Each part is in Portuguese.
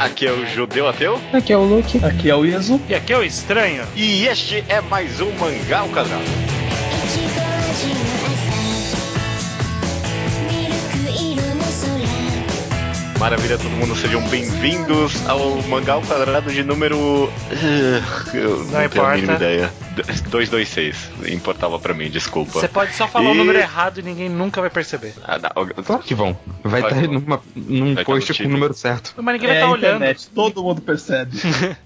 Aqui é o Judeu Ateu. Aqui é o Luke. Aqui é o Iso. E aqui é o Estranho. E este é mais um Mangá ao Quadrado. Maravilha, todo mundo, sejam bem-vindos ao Mangá ao Quadrado de número. Uh, eu não, Não tenho a importa. mínima ideia. 226. Importava pra mim, desculpa. Você pode só falar o E- número errado e ninguém nunca vai perceber. Ah, não, Claro que vão. Vai Vai, estar numa, num Vai tá post no com o número certo. Mas ninguém vai É estar a olhando. internet, todo mundo percebe.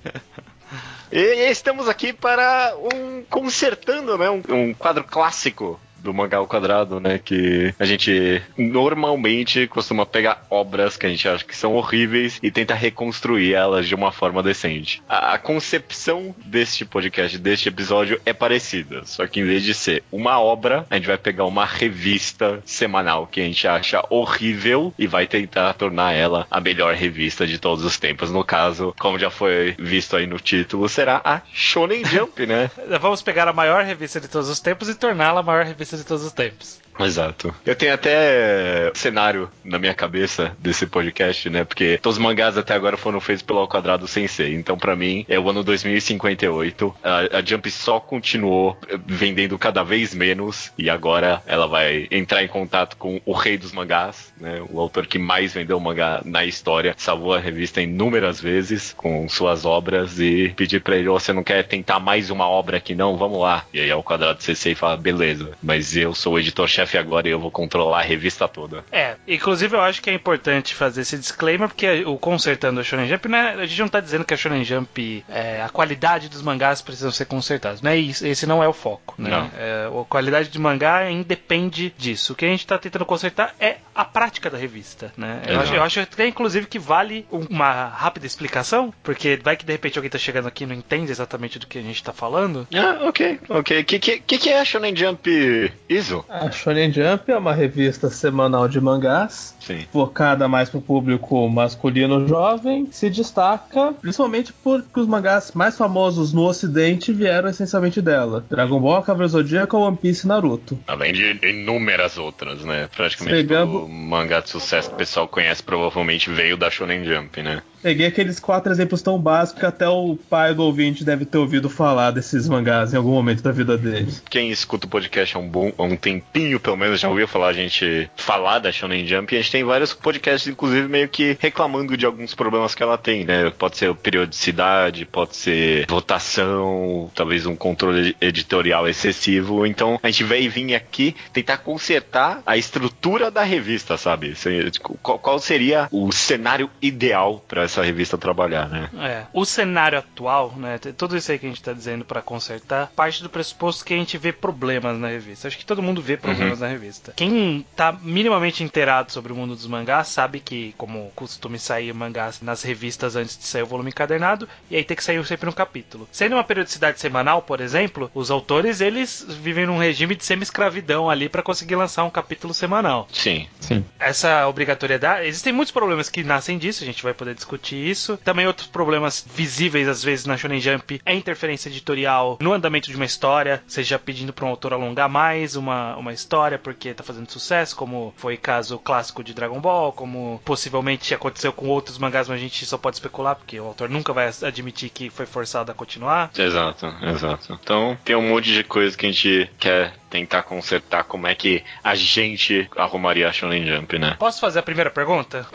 E estamos aqui para um consertando, né? Um, um quadro clássico do mangá ao quadrado, né? Que a gente normalmente costuma pegar obras que a gente acha que são horríveis e tenta reconstruir elas de uma forma decente. A, a concepção deste podcast, deste episódio, é parecida. Só que em vez de ser uma obra, a gente vai pegar uma revista semanal que a gente acha horrível e vai tentar tornar ela a melhor revista de todos os tempos. No caso, como já foi visto aí no título, será a Shonen Jump, né? Vamos pegar a maior revista de todos os tempos e torná-la a maior revista de todos os tempos. Exato. Eu tenho até cenário na minha cabeça desse podcast, né? Porque todos os mangás até agora foram feitos pelo Ao Quadrado Sensei. Então, pra mim, é o ano 2058. A, a Jump só continuou vendendo cada vez menos. E agora ela vai entrar em contato com o rei dos mangás, né? O autor que mais vendeu mangá na história. Salvou a revista inúmeras vezes com suas obras. E pedir pra ele: "Ô, você não quer tentar mais uma obra aqui, não? Vamos lá. E aí Ao Quadrado Sensei fala: beleza, mas eu sou o editor-chefe agora e eu vou controlar a revista toda. É, inclusive eu acho que é importante fazer esse disclaimer, porque o consertando a Shonen Jump, né, a gente não tá dizendo que a Shonen Jump, é, a qualidade dos mangás precisam ser consertados, né, isso, esse não é o foco, né, Não. É, a qualidade de mangá independe disso, o que a gente tá tentando consertar é a prática da revista, né, eu acho, eu acho até inclusive que vale um- uma rápida explicação, porque vai que de repente alguém tá chegando aqui e não entende exatamente do que a gente tá falando, Ah, ok, ok. O que, que, que, que é a Shonen Jump ISO? A Shonen Jump é uma revista semanal de mangás, Sim. focada mais pro público masculino jovem, se destaca principalmente porque os mangás mais famosos no ocidente vieram essencialmente dela. Dragon Ball, Cavaleiro Zodíaco, One Piece e Naruto. Além de inúmeras outras, né? Praticamente Pegamos- todo mangá de sucesso que o pessoal conhece provavelmente veio da Shonen Jump, né? Peguei aqueles quatro exemplos tão básicos que até o pai do ouvinte deve ter ouvido falar desses mangás em algum momento da vida dele. Quem escuta o podcast há um, bom, há um tempinho, pelo menos, já ouviu falar a gente falar da Shonen Jump e a gente tem vários podcasts, inclusive, meio que reclamando de alguns problemas que ela tem, né? Pode ser periodicidade, pode ser votação, talvez um controle editorial excessivo. Então, a gente vai vir aqui tentar consertar a estrutura da revista, sabe? Se- Qual seria o cenário ideal para essa revista trabalhar, né? É, o cenário atual, né, tudo isso aí que a gente tá dizendo pra consertar, parte do pressuposto que a gente vê problemas na revista. Acho que todo mundo vê problemas na revista. Quem tá minimamente inteirado sobre o mundo dos mangás sabe que, como costume sair mangás nas revistas antes de sair o volume encadernado, e aí tem que sair sempre um capítulo. Sendo uma periodicidade semanal, por exemplo, os autores eles vivem num regime de semi-escravidão ali pra conseguir lançar um capítulo semanal Sim. Sim. essa obrigatoriedade. Existem muitos problemas que nascem disso, a gente vai poder discutir isso. Também outros problemas visíveis, às vezes, na Shonen Jump é interferência editorial no andamento de uma história, seja pedindo para um autor alongar mais uma, uma história porque tá fazendo sucesso, como foi caso clássico de Dragon Ball, como possivelmente aconteceu com outros mangás, mas a gente só pode especular, porque o autor nunca vai admitir que foi forçado a continuar. Exato, exato. Então tem um monte de coisa que a gente quer tentar consertar como é que a gente arrumaria a Shonen Jump, né? Posso fazer a primeira pergunta?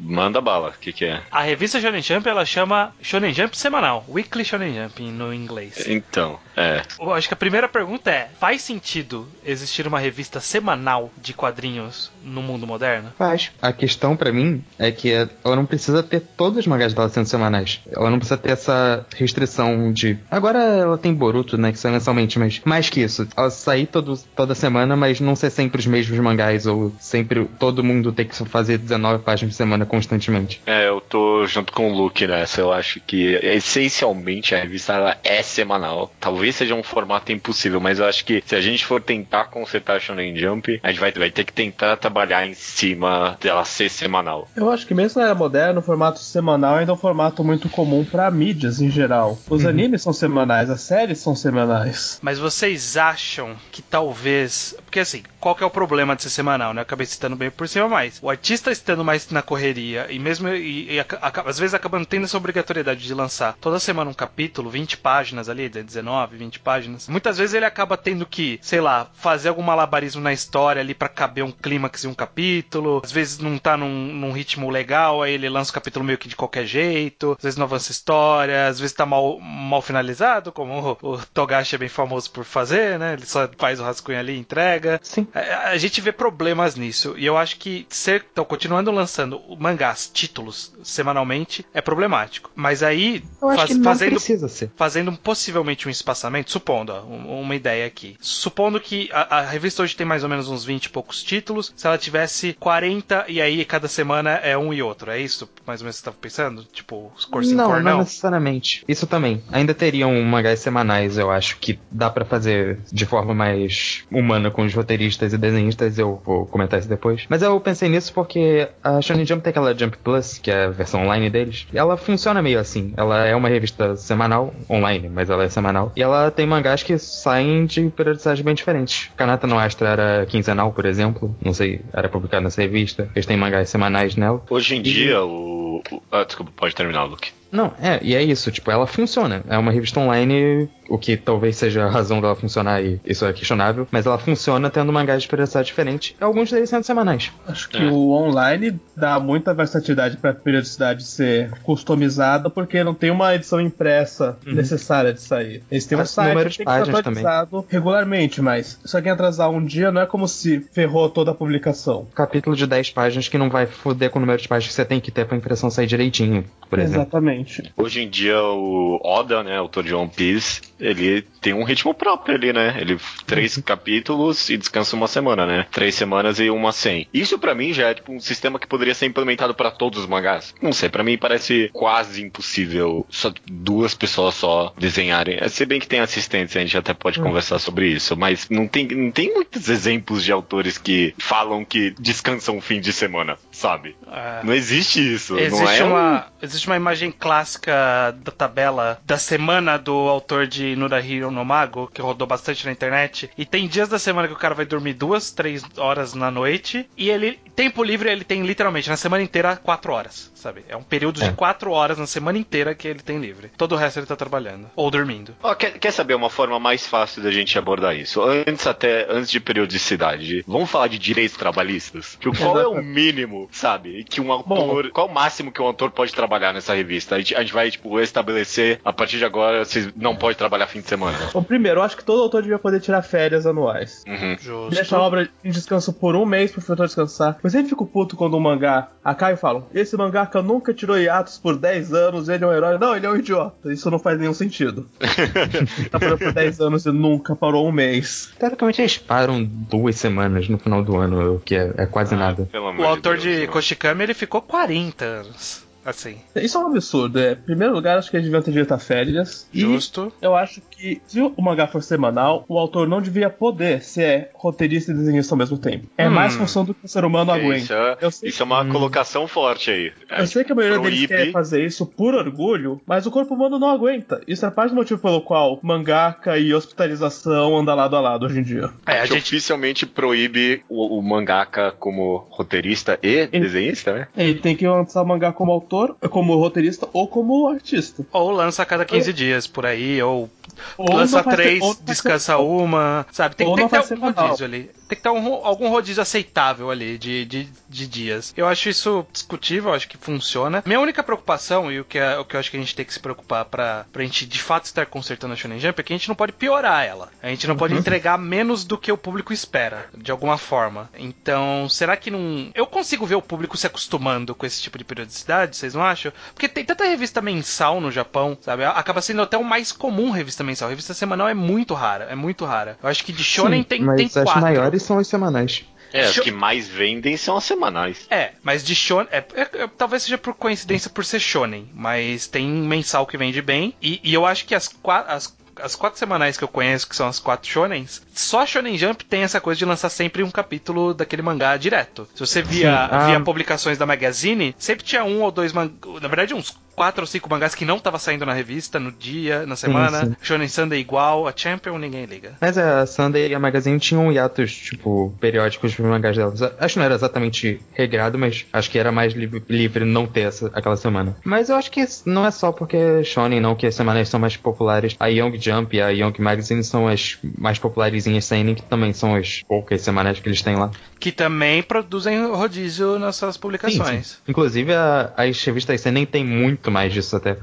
Manda bala, o que, que é? A revista Shonen Jump ela chama Shonen Jump semanal, Weekly Shonen Jump no inglês. Então, é. Eu acho que a primeira pergunta é: faz sentido existir uma revista semanal de quadrinhos no mundo moderno? Faz. A questão pra mim é que ela não precisa ter todos os mangás dela sendo semanais. Ela não precisa ter essa restrição de. Agora ela tem Boruto, né? Que sai mensalmente, mas mais que isso. Ela sair todo, toda semana, mas não ser sempre os mesmos mangás, ou sempre todo mundo ter que fazer 19 páginas por semana constantemente. É, eu tô junto com o Luke nessa. Eu acho que essencialmente a revista ela é semanal. Talvez seja um formato impossível, mas eu acho que se a gente for tentar consertar a Shonen Jump, a gente vai, vai ter que tentar trabalhar em cima dela ser semanal. Eu acho que mesmo na era moderna, o formato semanal ainda é um formato muito comum para mídias em geral. Os Uhum. animes são semanais, as séries são semanais. Mas vocês acham que talvez. Porque assim, qual que é o problema de ser semanal, né? Eu acabei citando bem por cima, mas o artista estando mais na correria e mesmo. E, e aca- aca- às vezes acabando tendo essa obrigatoriedade de lançar toda semana um capítulo, 20 páginas ali, 19, 20 páginas. Muitas vezes ele acaba tendo que, sei lá, fazer algum malabarismo na história ali pra caber um clímax em um capítulo. Às vezes não tá num, num ritmo legal, aí ele lança o capítulo meio que de qualquer jeito. Às vezes não avança a história, às vezes tá mal, mal finalizado, como o, o Togashi é bem famoso por fazer, né? Ele só faz o rascunho ali e entrega. Sim. A, gente vê problemas nisso. E eu acho que ser. Então, continuando lançando mangás, títulos, semanalmente, é problemático. Mas aí, faz- não fazendo precisa ser. fazendo possivelmente um espaçamento, supondo, ó, um- uma ideia aqui. Supondo que a, a revista hoje tem mais ou menos uns 20 e poucos títulos, se ela tivesse 40 e aí cada semana é um e outro, é isso? Mais ou menos que você estava pensando? Tipo, os cursos em Não, Cornell? não necessariamente. Isso também. Ainda teriam mangás semanais, eu acho, que dá pra fazer de forma mais humana com os roteiristas e desenhistas. Eu vou comentar isso depois. Mas eu pensei nisso porque a Shonen Jump tem aquela Jump Plus, que é a versão online deles. E ela funciona meio assim. Ela é uma revista semanal, online, mas ela é semanal. E ela tem mangás que saem de periodicidades bem diferentes. Kanata no Astra era quinzenal, por exemplo. Não sei, era publicado nessa revista. Eles têm mangás semanais nela. Hoje em dia, o. o- ah, desculpa, pode terminar, Luke. Não, é, e é isso, tipo, ela funciona. É uma revista online, o que talvez seja a razão dela funcionar, e isso é questionável, mas ela funciona tendo mangás de periodicidade diferente, e alguns deles sendo semanais. Acho que É. o online dá muita versatilidade para a periodicidade ser customizada, porque não tem uma edição impressa necessária de sair. Eles têm um site número que de que páginas atualizado regularmente, mas se alguém atrasar um dia, não é como se ferrou toda a publicação. Capítulo de 10 páginas que não vai foder com o número de páginas que você tem que ter pra impressão sair direitinho, por exemplo. Exatamente. Hoje em dia, o Oda, né, autor de One Piece, ele tem um ritmo próprio ali, né? Ele três capítulos e descansa uma semana, né? Três semanas e uma sem. Isso pra mim já é tipo um sistema que poderia ser implementado pra todos os mangás. Não sei, pra mim parece quase impossível só duas pessoas só desenharem. É, Se bem que tem assistentes, a gente até pode conversar sobre isso, mas não tem, não tem muitos exemplos de autores que falam que descansam um fim de semana, sabe? É. Não existe isso. não Existe, é um- uma, existe uma imagem clássica da tabela da semana do autor de Nurahiro no Mago, que rodou bastante na internet. E tem dias da semana que o cara vai dormir duas, três horas na noite. E ele, tempo livre, ele tem literalmente na semana inteira quatro horas, sabe? É um período É. de quatro horas na semana inteira que ele tem livre. Todo o resto ele tá trabalhando. Ou dormindo. Ó, quer, quer saber uma forma mais fácil da gente abordar isso? Antes até, antes de periodicidade, vamos falar de direitos trabalhistas? Que, qual é o mínimo, sabe? Que um autor. qual o máximo que um autor pode trabalhar nessa revista? A gente, a gente vai, tipo, estabelecer, a partir de agora, vocês não podem trabalhar fim de semana. Bom, primeiro, eu acho que todo autor devia poder tirar férias anuais. Uhum. Justo. Deixa a obra em descanso por um mês pro autor descansar. Eu sempre fico puto quando um mangá acaba e falam: Esse mangaka nunca tirou hiatos por 10 anos, ele é um herói. Não, ele é um idiota. Isso não faz nenhum sentido. tá parando por 10 anos e nunca parou um mês. Teoricamente eles param duas semanas no final do ano, o que é, é quase nada. Pelo amor O autor Deus, de? Koshikami, ele ficou 40 anos. Assim, Isso é um absurdo. É, em primeiro lugar, acho que eles deviam ter direito a férias. E justo. eu acho que se o mangá for semanal, o autor não devia poder ser roteirista e desenhista ao mesmo tempo. É Hum. mais função do que o ser humano É, aguenta. Isso é, Eu sei isso é uma colocação forte aí. Eu sei que a maioria deles Proíbe- quer fazer isso por orgulho, mas o corpo humano não aguenta. Isso é parte do motivo pelo qual mangaka e hospitalização andam lado a lado hoje em dia. É, a gente oficialmente proíbe o, o mangaka como roteirista e desenhista, né? Ele tem que lançar o mangá como autor, como roteirista ou como artista. ou lança a cada 15 dias por aí, ou Ou lança ser- três, vai descansa ser- uma, sabe? Tem, tem que ter ser algum rodízio ali. Tem que ter um- algum rodízio aceitável ali de, de, de dias. Eu acho isso discutível, acho que funciona. Minha única preocupação, e o que, é, o que eu acho que a gente tem que se preocupar pra, pra gente de fato estar consertando a Shonen Jump, é que a gente não pode piorar ela. A gente não pode entregar menos do que o público espera, de alguma forma. Então, será que não. Eu consigo ver o público se acostumando com esse tipo de periodicidade, vocês não acham? Porque tem tanta revista mensal no Japão, sabe? Acaba sendo até o mais comum revista mensal. Revista semanal é muito rara, é muito rara. Eu acho que de Shonen Sim, tem, mas tem as quatro. maiores são as semanais. É, as que mais vendem são as semanais. É, mas de shonen. É, é- é- talvez seja por coincidência por ser shonen. Mas tem mensal que vende bem. E, e eu acho que as, qua- as as quatro semanais que eu conheço, que são as quatro shonens, só a Shonen Jump tem essa coisa de lançar sempre um capítulo daquele mangá direto. Se você via, Sim, ah. via publicações da Magazine, sempre tinha um ou dois mangás, na verdade uns quatro ou cinco mangás que não tava saindo na revista, no dia, na semana. sim. Shonen Sunday igual, a Champion ninguém liga. Mas a Sunday e a Magazine tinham hiatos, tipo, periódicos dos mangás delas. Acho que não era exatamente regrado, mas acho que era mais li- livre não ter essa, aquela semana. Mas eu acho que não é só porque Shonen, não, que as semanas são mais populares. A Young Jump e a Young Magazine são as mais popularizinhas Seinen, que também são as poucas semanas que eles têm lá. Que também produzem rodízio nas suas publicações. Inclusive, a, as revistas Seinen tem muito mais disso até.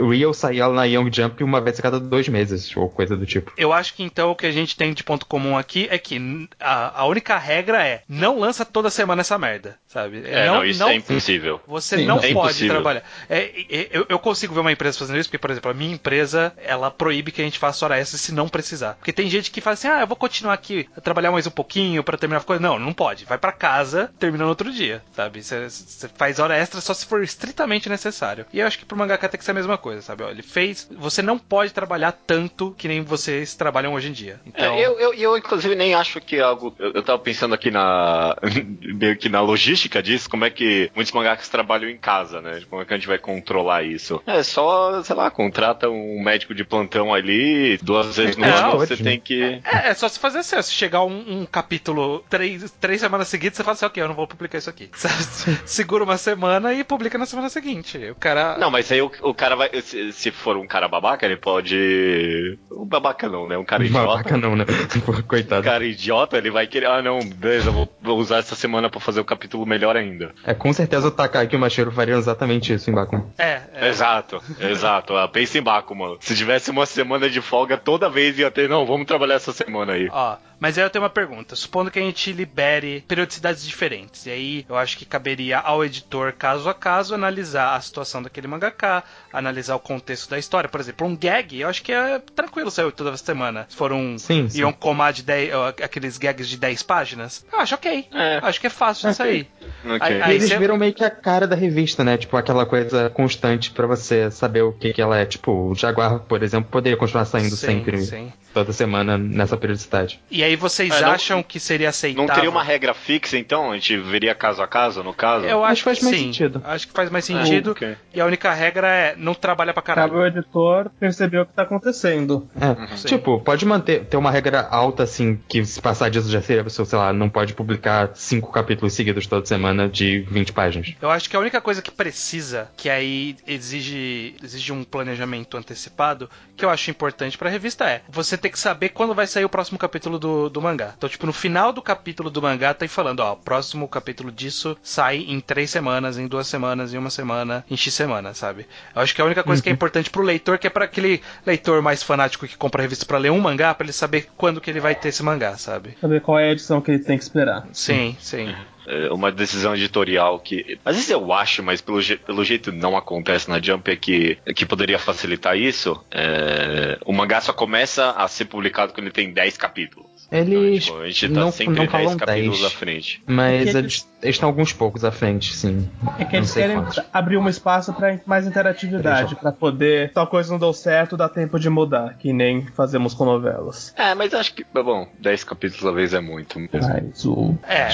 O Real saía na Young Jump uma vez a cada dois meses, ou coisa do tipo. Eu acho que então o que a gente tem de ponto comum aqui é que a, a única regra é não lança toda semana essa merda, sabe? É, não, isso é impossível. Você Sim, não não. É pode impossível. trabalhar. É, é, eu, eu consigo ver uma empresa fazendo isso, porque, por exemplo, a minha empresa, ela proíbe que a gente faça hora extra se não precisar. Porque tem gente que fala assim, ah, eu vou continuar aqui, a trabalhar mais um pouquinho pra terminar a coisa. Não, não pode. Vai pra casa, termina no outro dia, sabe? Você você faz hora extra só se for estritamente necessário. E eu acho que pro mangaka tem que ser a mesma coisa, sabe? Ó, ele fez... Você não pode trabalhar tanto que nem vocês trabalham hoje em dia. Então... É, eu, eu, eu, inclusive, nem acho que é algo. Eu, eu tava pensando aqui na. meio que na logística disso, como é que muitos mangakas trabalham em casa, né? Como é que a gente vai controlar isso? É só, sei lá, contrata um médico de plantão ali, duas vezes no É, ano ótimo. você tem que. É, é só se fazer assim, ó, se chegar um, um capítulo três, três semanas seguidas, você fala assim, ok, eu não vou publicar isso aqui. Segura uma semana e publica na semana seguinte. O cara. Não, mas aí o, o cara vai. Se, se for um cara babaca, ele pode. Um babaca não, né? Um cara idiota. Babaca não, né? Pô, Um Coitado. cara idiota, ele vai querer. Ah, não, beleza, eu vou, vou usar essa semana pra fazer o capítulo melhor ainda. É, com certeza o Takaki e o Machiro fariam exatamente isso em Bakuman. É, é. Exato, exato. Ah, pensa em Baco, mano. Se tivesse uma semana de folga, toda vez ia ter, não, vamos trabalhar essa semana aí. Ó, mas aí eu tenho uma pergunta. Supondo que a gente libere periodicidades diferentes, e aí eu acho que caberia ao editor, caso a caso, analisar a situação daquele mangaka, analisar o contexto da história. Por exemplo, um gag, eu acho que é tranquilo sair toda semana. Se for um Sim, sim. Yonkomá de 10, ó, aqueles gags de 10 páginas, eu acho ok. É. Acho que é fácil de sair. Ok. Aí- aí eles cê- viram meio que a cara da revista, né? Tipo, aquela coisa constante pra você saber o que, que ela é. Tipo, o Jaguar, por exemplo, poderia continuar saindo Sim, sempre, sim. toda semana, nessa periodicidade. E aí vocês É, não- acham que seria aceitável? Não teria uma regra fixa, então? A gente veria caso a caso, no caso? Eu acho, Acho que faz mais sim. sentido. Acho que faz mais sentido. ok. E a única regra é não trabalha pra Cabe caralho. ao editor perceber o que tá acontecendo. É, Sim. tipo, pode manter, ter uma regra alta, assim, que se passar disso já seria, sei lá, não pode publicar cinco capítulos seguidos toda semana de 20 páginas. Eu acho que a única coisa que precisa, que aí exige, exige um planejamento antecipado, que eu acho importante pra revista é você ter que saber quando vai sair o próximo capítulo do, do mangá. Então, tipo, no final do capítulo do mangá, tá aí falando, ó, o próximo capítulo disso sai em três semanas, em duas semanas, em uma semana, em X semanas, sabe? Eu acho que a única coisa que é importante pro leitor, que é pra aquele leitor mais fanático que compra a revista pra ler um mangá, pra ele saber quando que ele vai ter esse mangá, sabe? Saber qual é a edição que ele tem que esperar. Sim, sim. É uma decisão editorial que. Às vezes eu acho, mas pelo, je- pelo jeito não acontece na Jump, é que, que poderia facilitar isso. É, o mangá só começa a ser publicado quando ele tem 10 capítulos. Eles Então, tipo, a gente tá não, sempre não 10 falam capítulos 10, à frente. mas É eles eles estão alguns poucos à frente, sim. É que não eles querem quantos. abrir um espaço pra mais interatividade, pra poder. Tal coisa não deu certo, dá tempo de mudar, que nem fazemos com novelas. É, mas acho que, bom, 10 capítulos à vez é muito mesmo. Mas o. É,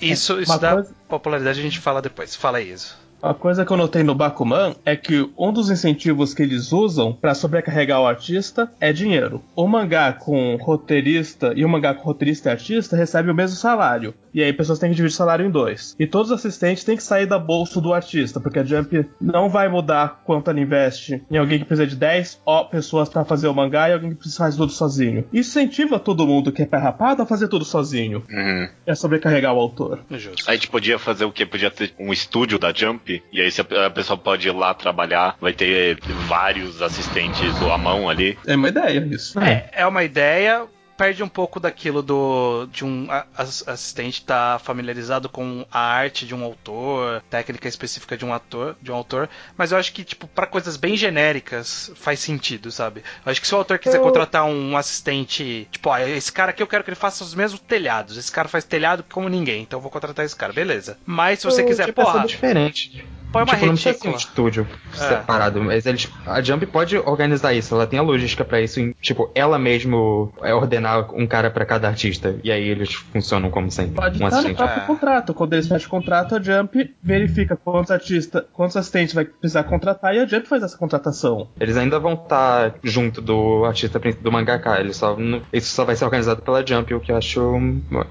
isso, isso Uma dá coisa- popularidade, a gente fala depois. Fala isso. A coisa que eu notei no Bakuman é que um dos incentivos que eles usam pra sobrecarregar o artista é dinheiro. O mangá com roteirista e o mangá com roteirista e artista recebe o mesmo salário. E aí pessoas têm que dividir o salário em dois. E todos os assistentes têm que sair da bolsa do artista, porque a Jump não vai mudar quanto ela investe em alguém que precisa de 10 ó, pessoas pra fazer o mangá e alguém que precisa fazer tudo sozinho. Isso incentiva todo mundo que é pé rapado a fazer tudo sozinho. Uhum. É sobrecarregar o autor. Justo. A gente podia fazer o quê? Podia ter um estúdio da Jump, e aí a pessoa pode ir lá trabalhar, vai ter vários assistentes à mão ali. É uma ideia isso. É, é uma ideia. Perde um pouco daquilo do de um assistente estar familiarizado com a arte de um autor, técnica específica de um ator, de um autor, mas eu acho que tipo para coisas bem genéricas faz sentido, sabe? Eu acho que se o autor quiser Eu- contratar um assistente, tipo, ó, esse cara aqui eu quero que ele faça os mesmos telhados. Esse cara faz telhado como ninguém, então eu vou contratar esse cara, beleza? Mas se você Eu quiser, porra, diferente. Põe uma tipo, não precisa ser um retícula. estúdio É. separado, mas eles, a Jump pode organizar isso, ela tem a logística pra isso, em, tipo, ela mesmo é ordenar um cara pra cada artista, e aí eles funcionam como sempre, Pode um estar no próprio É. contrato. Quando eles fecham o contrato, a Jump verifica quantos artistas, quantos assistentes vai precisar contratar e a Jump faz essa contratação. Eles ainda vão estar junto do artista do mangaka, eles só, isso só vai ser organizado pela Jump, o que eu acho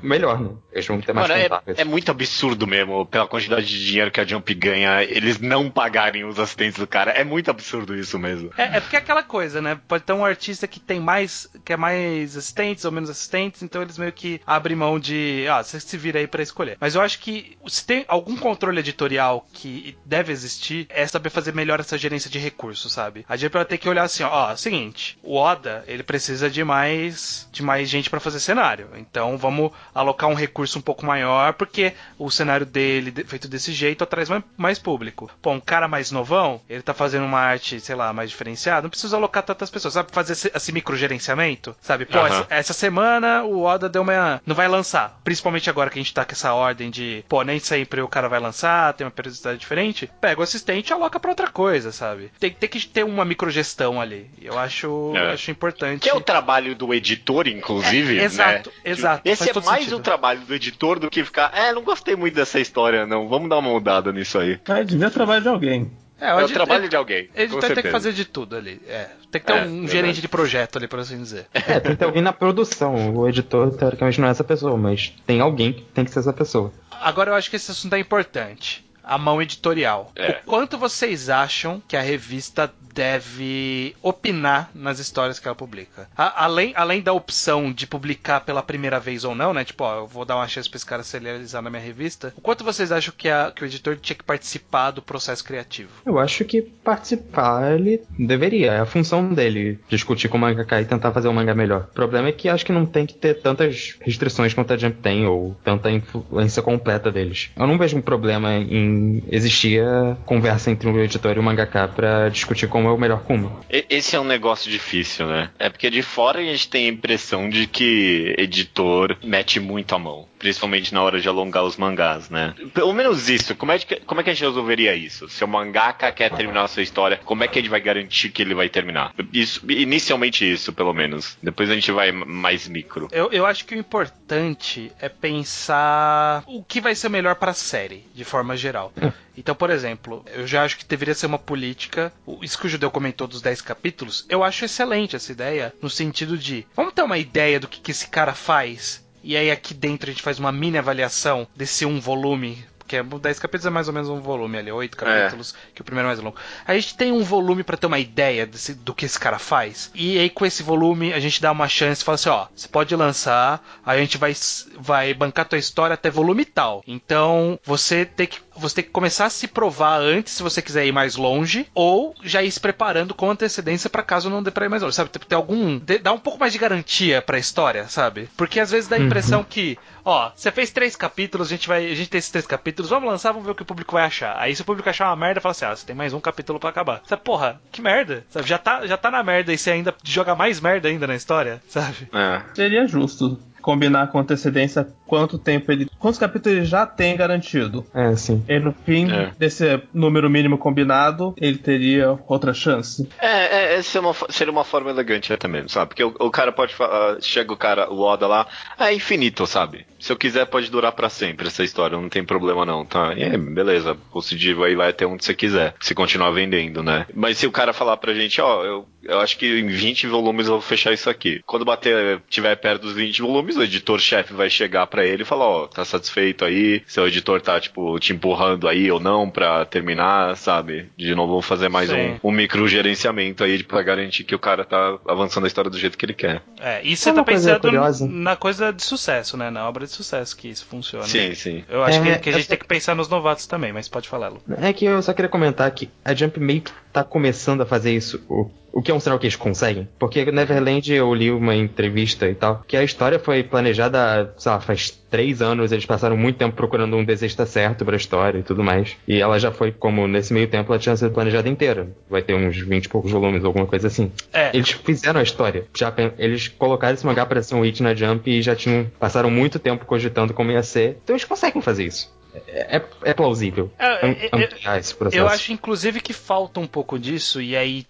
melhor, né? Eles vão ter mais Mano, é, é muito absurdo mesmo, pela quantidade de dinheiro que a Jump ganha, eles não pagarem os assistentes do cara. É muito absurdo isso mesmo. É, é porque é aquela coisa, né? Pode ter um artista que tem mais, que é mais assistentes ou menos assistentes, então eles meio que abrem mão de, ah, você se vira aí pra escolher. Mas eu acho que se tem algum controle editorial que deve existir, é saber fazer melhor essa gerência de recursos, sabe? A gente vai ter que olhar assim, ó, ó, seguinte, o Oda, ele precisa de mais de mais gente pra fazer cenário. Então vamos alocar um recurso um pouco maior, porque o cenário dele, de- feito desse jeito, atrai mais, mais público. Pô, um cara mais novão, ele tá fazendo uma arte, sei lá, mais diferenciada, não precisa alocar tantas pessoas. Sabe fazer esse, esse microgerenciamento? Sabe? Pô, essa, essa semana o Oda deu uma. Não vai lançar. Principalmente agora que a gente tá com essa ordem de, pô, nem sempre o cara vai lançar, tem uma periodicidade diferente. Pega o assistente e aloca pra outra coisa, sabe? Tem, tem que ter uma microgestão ali. Eu acho, É. acho importante. Que é o trabalho do editor, inclusive. É, exato, né? exato, Esse faz é mais sentido. o trabalho do editor do que ficar, é, não gostei muito dessa história, não. Vamos dar uma mudada nisso aí. Mas devia trabalho de alguém. É, É o trabalho de alguém. Vai ter que fazer de tudo ali. É. Tem que ter É, um verdade. gerente de projeto ali, por assim dizer. É, tem que ter alguém na produção. O editor, teoricamente, não é essa pessoa, mas tem alguém que tem que ser essa pessoa. Agora eu acho que esse assunto é importante. A mão editorial. É. O quanto vocês acham que a revista deve opinar nas histórias que ela publica? A- além, além da opção de publicar pela primeira vez ou não, né? Tipo, ó, eu vou dar uma chance pra esse cara serializar na minha revista. O quanto vocês acham que, a- que o editor tinha que participar do processo criativo? Eu acho que participar ele deveria, é a função dele, discutir com o mangaka e tentar fazer o mangá melhor. O problema é que acho que não tem que ter tantas restrições quanto a Jump tem, ou tanta influência completa deles. Eu não vejo um problema em existir a conversa entre o editor e o mangaka pra discutir como é o melhor Kuma. Esse é um negócio difícil, né? É porque de fora a gente tem a impressão de que editor mete muito a mão. Principalmente na hora de alongar os mangás, né? Pelo menos isso. Como é, que, como é que a gente resolveria isso? Se o mangaka quer terminar a sua história, como é que a gente vai garantir que ele vai terminar? Isso, inicialmente isso, pelo menos. Depois a gente vai mais micro. Eu, eu acho que o importante é pensar o que vai ser melhor para a série, de forma geral. Então, por exemplo, eu já acho que deveria ser uma política. o- Isso que o Judeu comentou dos 10 capítulos, eu acho excelente essa ideia, no sentido de vamos ter uma ideia do que, que esse cara faz. E aí aqui dentro a gente faz uma mini avaliação desse um volume. Porque 10 capítulos é mais ou menos um volume ali, 8 capítulos, que o primeiro é mais longo. A gente tem um volume pra ter uma ideia desse- do que esse cara faz. E aí com esse volume a gente dá uma chance e fala assim, ó, você pode lançar, a gente vai, vai bancar tua história até volume tal. Então você tem que você tem que começar a se provar antes se você quiser ir mais longe, ou já ir se preparando com antecedência pra caso não dê pra ir mais longe, sabe? Tem, tem algum. dá um pouco mais de garantia pra história, sabe? Porque às vezes dá a impressão que, ó, você fez três capítulos, a gente vai. A gente tem esses três capítulos, vamos lançar, vamos ver o que o público vai achar. Aí se o público achar uma merda, fala assim, ah, você tem mais um capítulo pra acabar. Sabe, porra, que merda. Sabe, já tá, já tá na merda e você ainda joga mais merda ainda na história, sabe? É. Seria justo combinar com antecedência quanto tempo ele. Quantos capítulos ele já tem garantido. É, sim. E no fim É. desse número mínimo combinado, ele teria outra chance. É, é, essa é uma, seria uma forma elegante até mesmo, sabe? Porque o, o cara pode falar, chega o cara, o Oda lá, é infinito, sabe? Se eu quiser pode durar pra sempre essa história, não tem problema não, tá? E aí, beleza, o CG vai lá até onde você quiser, se continuar vendendo, né? Mas se o cara falar pra gente, ó, eu, eu acho que em 20 volumes eu vou fechar isso aqui. Quando bater, tiver perto dos 20 volumes, o editor-chefe vai chegar pra ele e falar, ó, tá satisfeito aí? Seu editor tá, tipo, te empurrando aí ou não pra terminar, sabe? De novo, vamos fazer mais Sim. um, um micro gerenciamento aí pra garantir que o cara tá avançando a história do jeito que ele quer. É, e você Uma tá coisa pensando curiosa. na coisa de sucesso, né? Na obra de sucesso que isso funciona. Sim, sim. Eu acho É, que, que a gente essa- tem que pensar nos novatos também, mas pode falar, Lu. É que eu só queria comentar que a Jump meio que tá começando a fazer isso, o, o que é um sinal que eles conseguem. Porque Neverland eu li uma entrevista e tal, que a história foi planejada, sei lá, faz três anos, eles passaram muito tempo procurando um desenhista certo pra história e tudo mais. E ela já foi, como nesse meio tempo, ela tinha sido planejada inteira. Vai ter uns 20 e poucos volumes, alguma coisa assim. É, Eles fizeram a história. Já, eles colocaram esse mangá pra ser um hit na Jump e já tinham. passaram muito tempo cogitando como ia ser. Então eles conseguem fazer isso. É, é plausível. É, é, ampliar esse processo. Eu acho, inclusive, que falta um pouco disso, e aí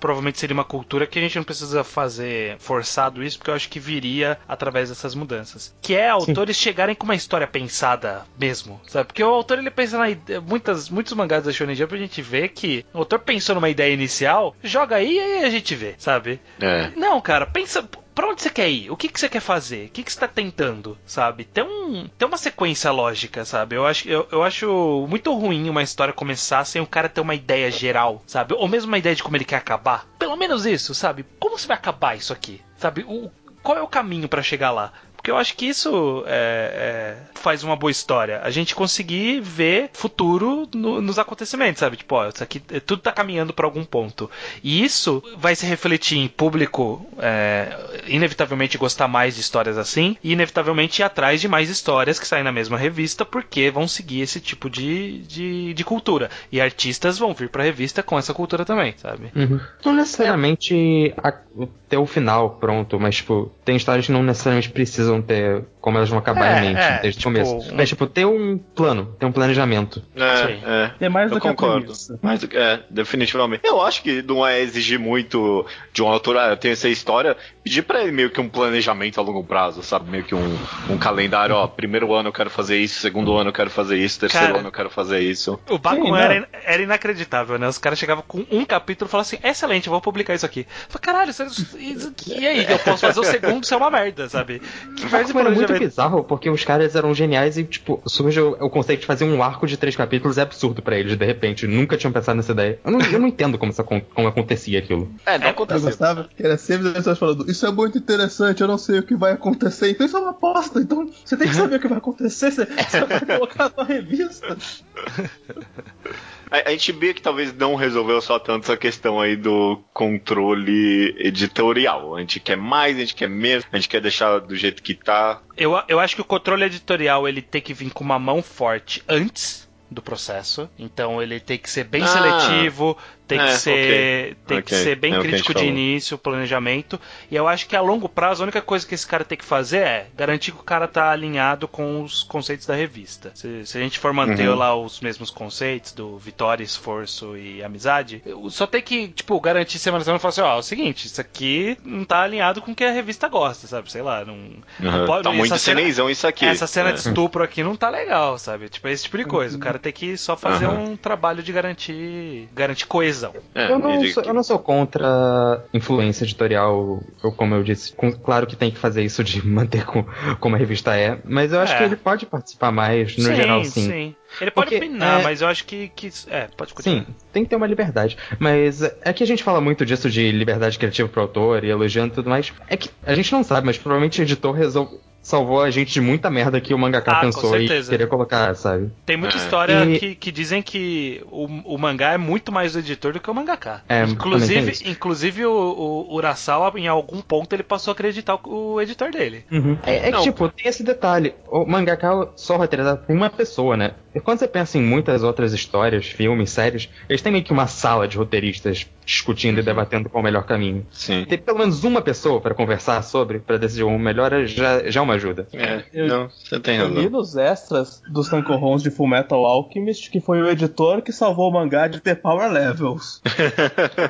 provavelmente seria uma cultura que a gente não precisa fazer forçado isso, porque eu acho que viria através dessas mudanças. Que é autores chegarem com uma história pensada mesmo, sabe? Porque o autor ele pensa na ideia. Muitas, muitos mangás da Shonen Jump a gente vê que o autor pensou numa ideia inicial, joga aí e aí a gente vê, sabe? É. Não, cara, pensa. Pra onde você quer ir? O que, que você quer fazer? O que, que você tá tentando? Sabe? Tem, um, tem uma sequência lógica, sabe? Eu acho, eu, eu acho muito ruim uma história começar sem o cara ter uma ideia geral, sabe? Ou mesmo uma ideia de como ele quer acabar. Pelo menos isso, sabe? Como você vai acabar isso aqui? Sabe? O, qual é o caminho pra chegar lá? Porque eu acho que isso é, é, faz uma boa história. A gente conseguir ver futuro no- nos acontecimentos, sabe? Tipo, ó, isso aqui é, tudo tá caminhando pra algum ponto. E isso vai se refletir em público, é, inevitavelmente gostar mais de histórias assim, e inevitavelmente ir atrás de mais histórias que saem na mesma revista, porque vão seguir esse tipo de, de, de cultura. E artistas vão vir pra revista com essa cultura também, sabe? Uhum. Não necessariamente a- ter o final pronto, mas, tipo, tem histórias que não necessariamente precisam ter como elas vão acabar É, em mente é, desde tipo, o começo. um- Mas, tipo, ter um plano, ter um planejamento. É, Sim. é. É mais Eu do que a concordo. premissa. Mais do que, é, definitivamente. Eu acho que não é exigir muito de um autor, ah, eu tenho essa história, pedir pra ele meio que um planejamento a longo prazo, sabe? Meio que um, um calendário, ó, primeiro ano eu quero fazer isso, segundo ano eu quero fazer isso, terceiro Cara. ano eu quero fazer isso. O Bakuman não. era, era inacreditável, né? Os caras chegavam com um capítulo e falavam assim: excelente, eu vou publicar isso aqui. Eu falei, Caralho, isso, isso, e aí? Eu posso fazer o segundo ser uma merda, sabe? Que merda de Era muito bizarro, porque os caras eram geniais e, tipo, surge o, o conceito de fazer um arco de três capítulos é absurdo pra eles, de repente. Nunca tinham pensado nessa ideia. Eu não, eu não entendo como, isso, como acontecia aquilo. É, não Eu aconteceu. gostava que era sempre as pessoas falando, isso é muito interessante, eu não sei o que vai acontecer, então isso é uma aposta, então você tem que saber o que vai acontecer, você, você vai colocar na revista. A, a gente via que talvez não resolveu só tanto essa questão aí do controle editorial. A gente quer mais, a gente quer menos, a gente quer deixar do jeito que tá. Eu, eu acho que o controle editorial ele tem que vir com uma mão forte antes do processo. Então ele tem que ser bem Ah, seletivo, tem que é, ser, ok, tem que ok. ser bem É que crítico de início, planejamento. E eu acho que a longo prazo a única coisa que esse cara tem que fazer é garantir que o cara tá alinhado com os conceitos da revista. Se, se a gente for manter Uhum. lá os mesmos conceitos do vitória, esforço e amizade, só tem que, tipo, garantir semana semana e falar assim, ó, é o seguinte, isso aqui não tá alinhado com o que a revista gosta, sabe? Sei lá, não, não Uhum. pode- tá muito cena- isso aqui. essa cena É. de estupro aqui não tá legal, sabe? Tipo, esse tipo de coisa. O cara tem que só fazer Aham. um trabalho de garantir, garantir coesão. É, eu, não sou, eu não sou contra influência editorial, eu, como eu disse. com- claro que tem que fazer isso de manter com, como a revista é, mas eu acho É. que ele pode participar mais, no geral, sim. Ele pode Porque, opinar, é- mas eu acho que, que. É, pode continuar. Sim, tem que ter uma liberdade. Mas é que a gente fala muito disso de liberdade criativa pro autor e elogiando e tudo mais. É que a gente não sabe, mas provavelmente o editor resol- salvou a gente de muita merda que o mangaka Ah, com pensou e certeza. queria colocar, sabe? Tem muita É. história E- que, que dizem que o, o mangá é muito mais o editor do que o mangaka. É, inclusive, inclusive o, o Urasawa, em algum ponto, ele passou a acreditar o, o editor dele. É, é que, tipo, tem esse detalhe. O mangaka só roteirizado por uma pessoa, né? E quando você pensa em muitas outras histórias, filmes, séries, eles têm meio que uma sala de roteiristas discutindo e debatendo qual é o melhor caminho. Sim. Ter pelo menos uma pessoa pra conversar sobre, pra decidir o melhor, já, já é uma ajuda. É, Eu- não, você tem Eu li razão. nos extras dos Tankorons de Full Metal Alchemist que foi o editor que salvou o mangá de ter power levels.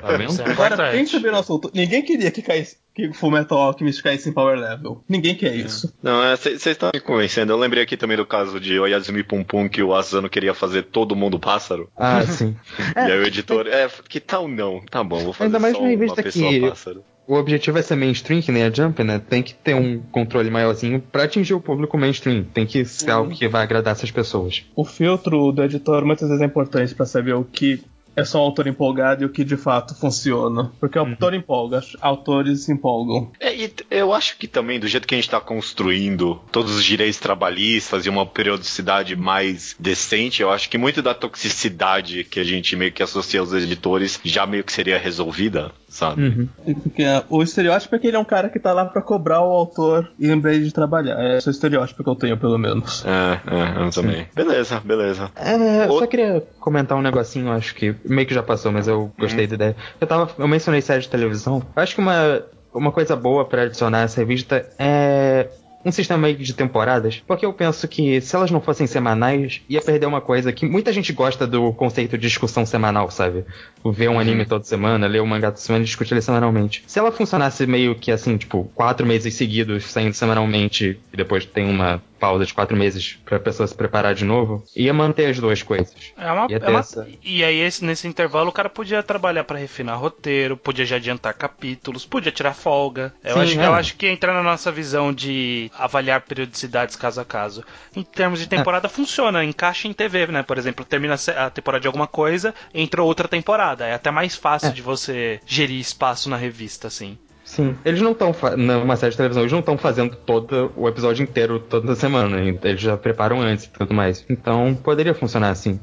Tá vendo? Agora, pensa bem no assunto. Ninguém queria que caísse que Full Metal Alchemist caísse em power level. Ninguém quer isso. Não, vocês estão me convencendo. Eu lembrei aqui também do caso de Oyazumi Pum Pum, que o Asano queria fazer todo mundo pássaro. Ah, sim. e aí o editor, é, que tal não? Tá bom, vou fazer Ainda mais só uma revista pessoa que- pássaro. O objetivo é ser mainstream, que nem a Jump, né? Tem que ter um controle maiorzinho pra atingir o público mainstream. Tem que ser algo que vai agradar essas pessoas. O filtro do editor muitas vezes é importante pra saber o que é só um autor empolgado e o que de fato funciona. Porque o autor empolga, autores se empolgam. É, e eu acho que também, do jeito que a gente tá construindo todos os direitos trabalhistas e uma periodicidade mais decente, eu acho que muito da toxicidade que a gente meio que associa aos editores já meio que seria resolvida, sabe? Uhum. Porque o estereótipo é que ele é um cara que tá lá pra cobrar o autor e em vez de trabalhar. É esse o estereótipo que eu tenho, pelo menos. É, é, eu também. Beleza, beleza. É, eu só queria comentar um negocinho, acho que meio que já passou, mas eu gostei da ideia. Eu tava, eu mencionei série de televisão. Eu acho que uma, uma coisa boa pra adicionar essa revista é um sistema meio de temporadas, porque eu penso que se elas não fossem semanais, ia perder uma coisa que muita gente gosta do conceito de discussão semanal, sabe? Ver um anime toda semana, ler um mangá toda semana e discutir ele semanalmente. Se ela funcionasse meio que assim, tipo, quatro meses seguidos, saindo semanalmente, e depois tem uma pausa de quatro meses pra pessoa se preparar de novo, ia manter as duas coisas. É uma, Ia é uma- E aí, esse- nesse intervalo, o cara podia trabalhar pra refinar roteiro, podia já adiantar capítulos, podia tirar folga. Eu, Sim, acho, é. eu acho que entra na nossa visão de avaliar periodicidades caso a caso. Em termos de temporada, funciona, encaixa em TV, né? Por exemplo, termina a temporada de alguma coisa, entra outra temporada. É até mais fácil É. de você gerir espaço na revista, assim. Sim. Eles não estão, numa série de televisão, eles não estão fazendo todo o episódio inteiro toda semana. Eles já preparam antes e tudo mais. Então, poderia funcionar assim.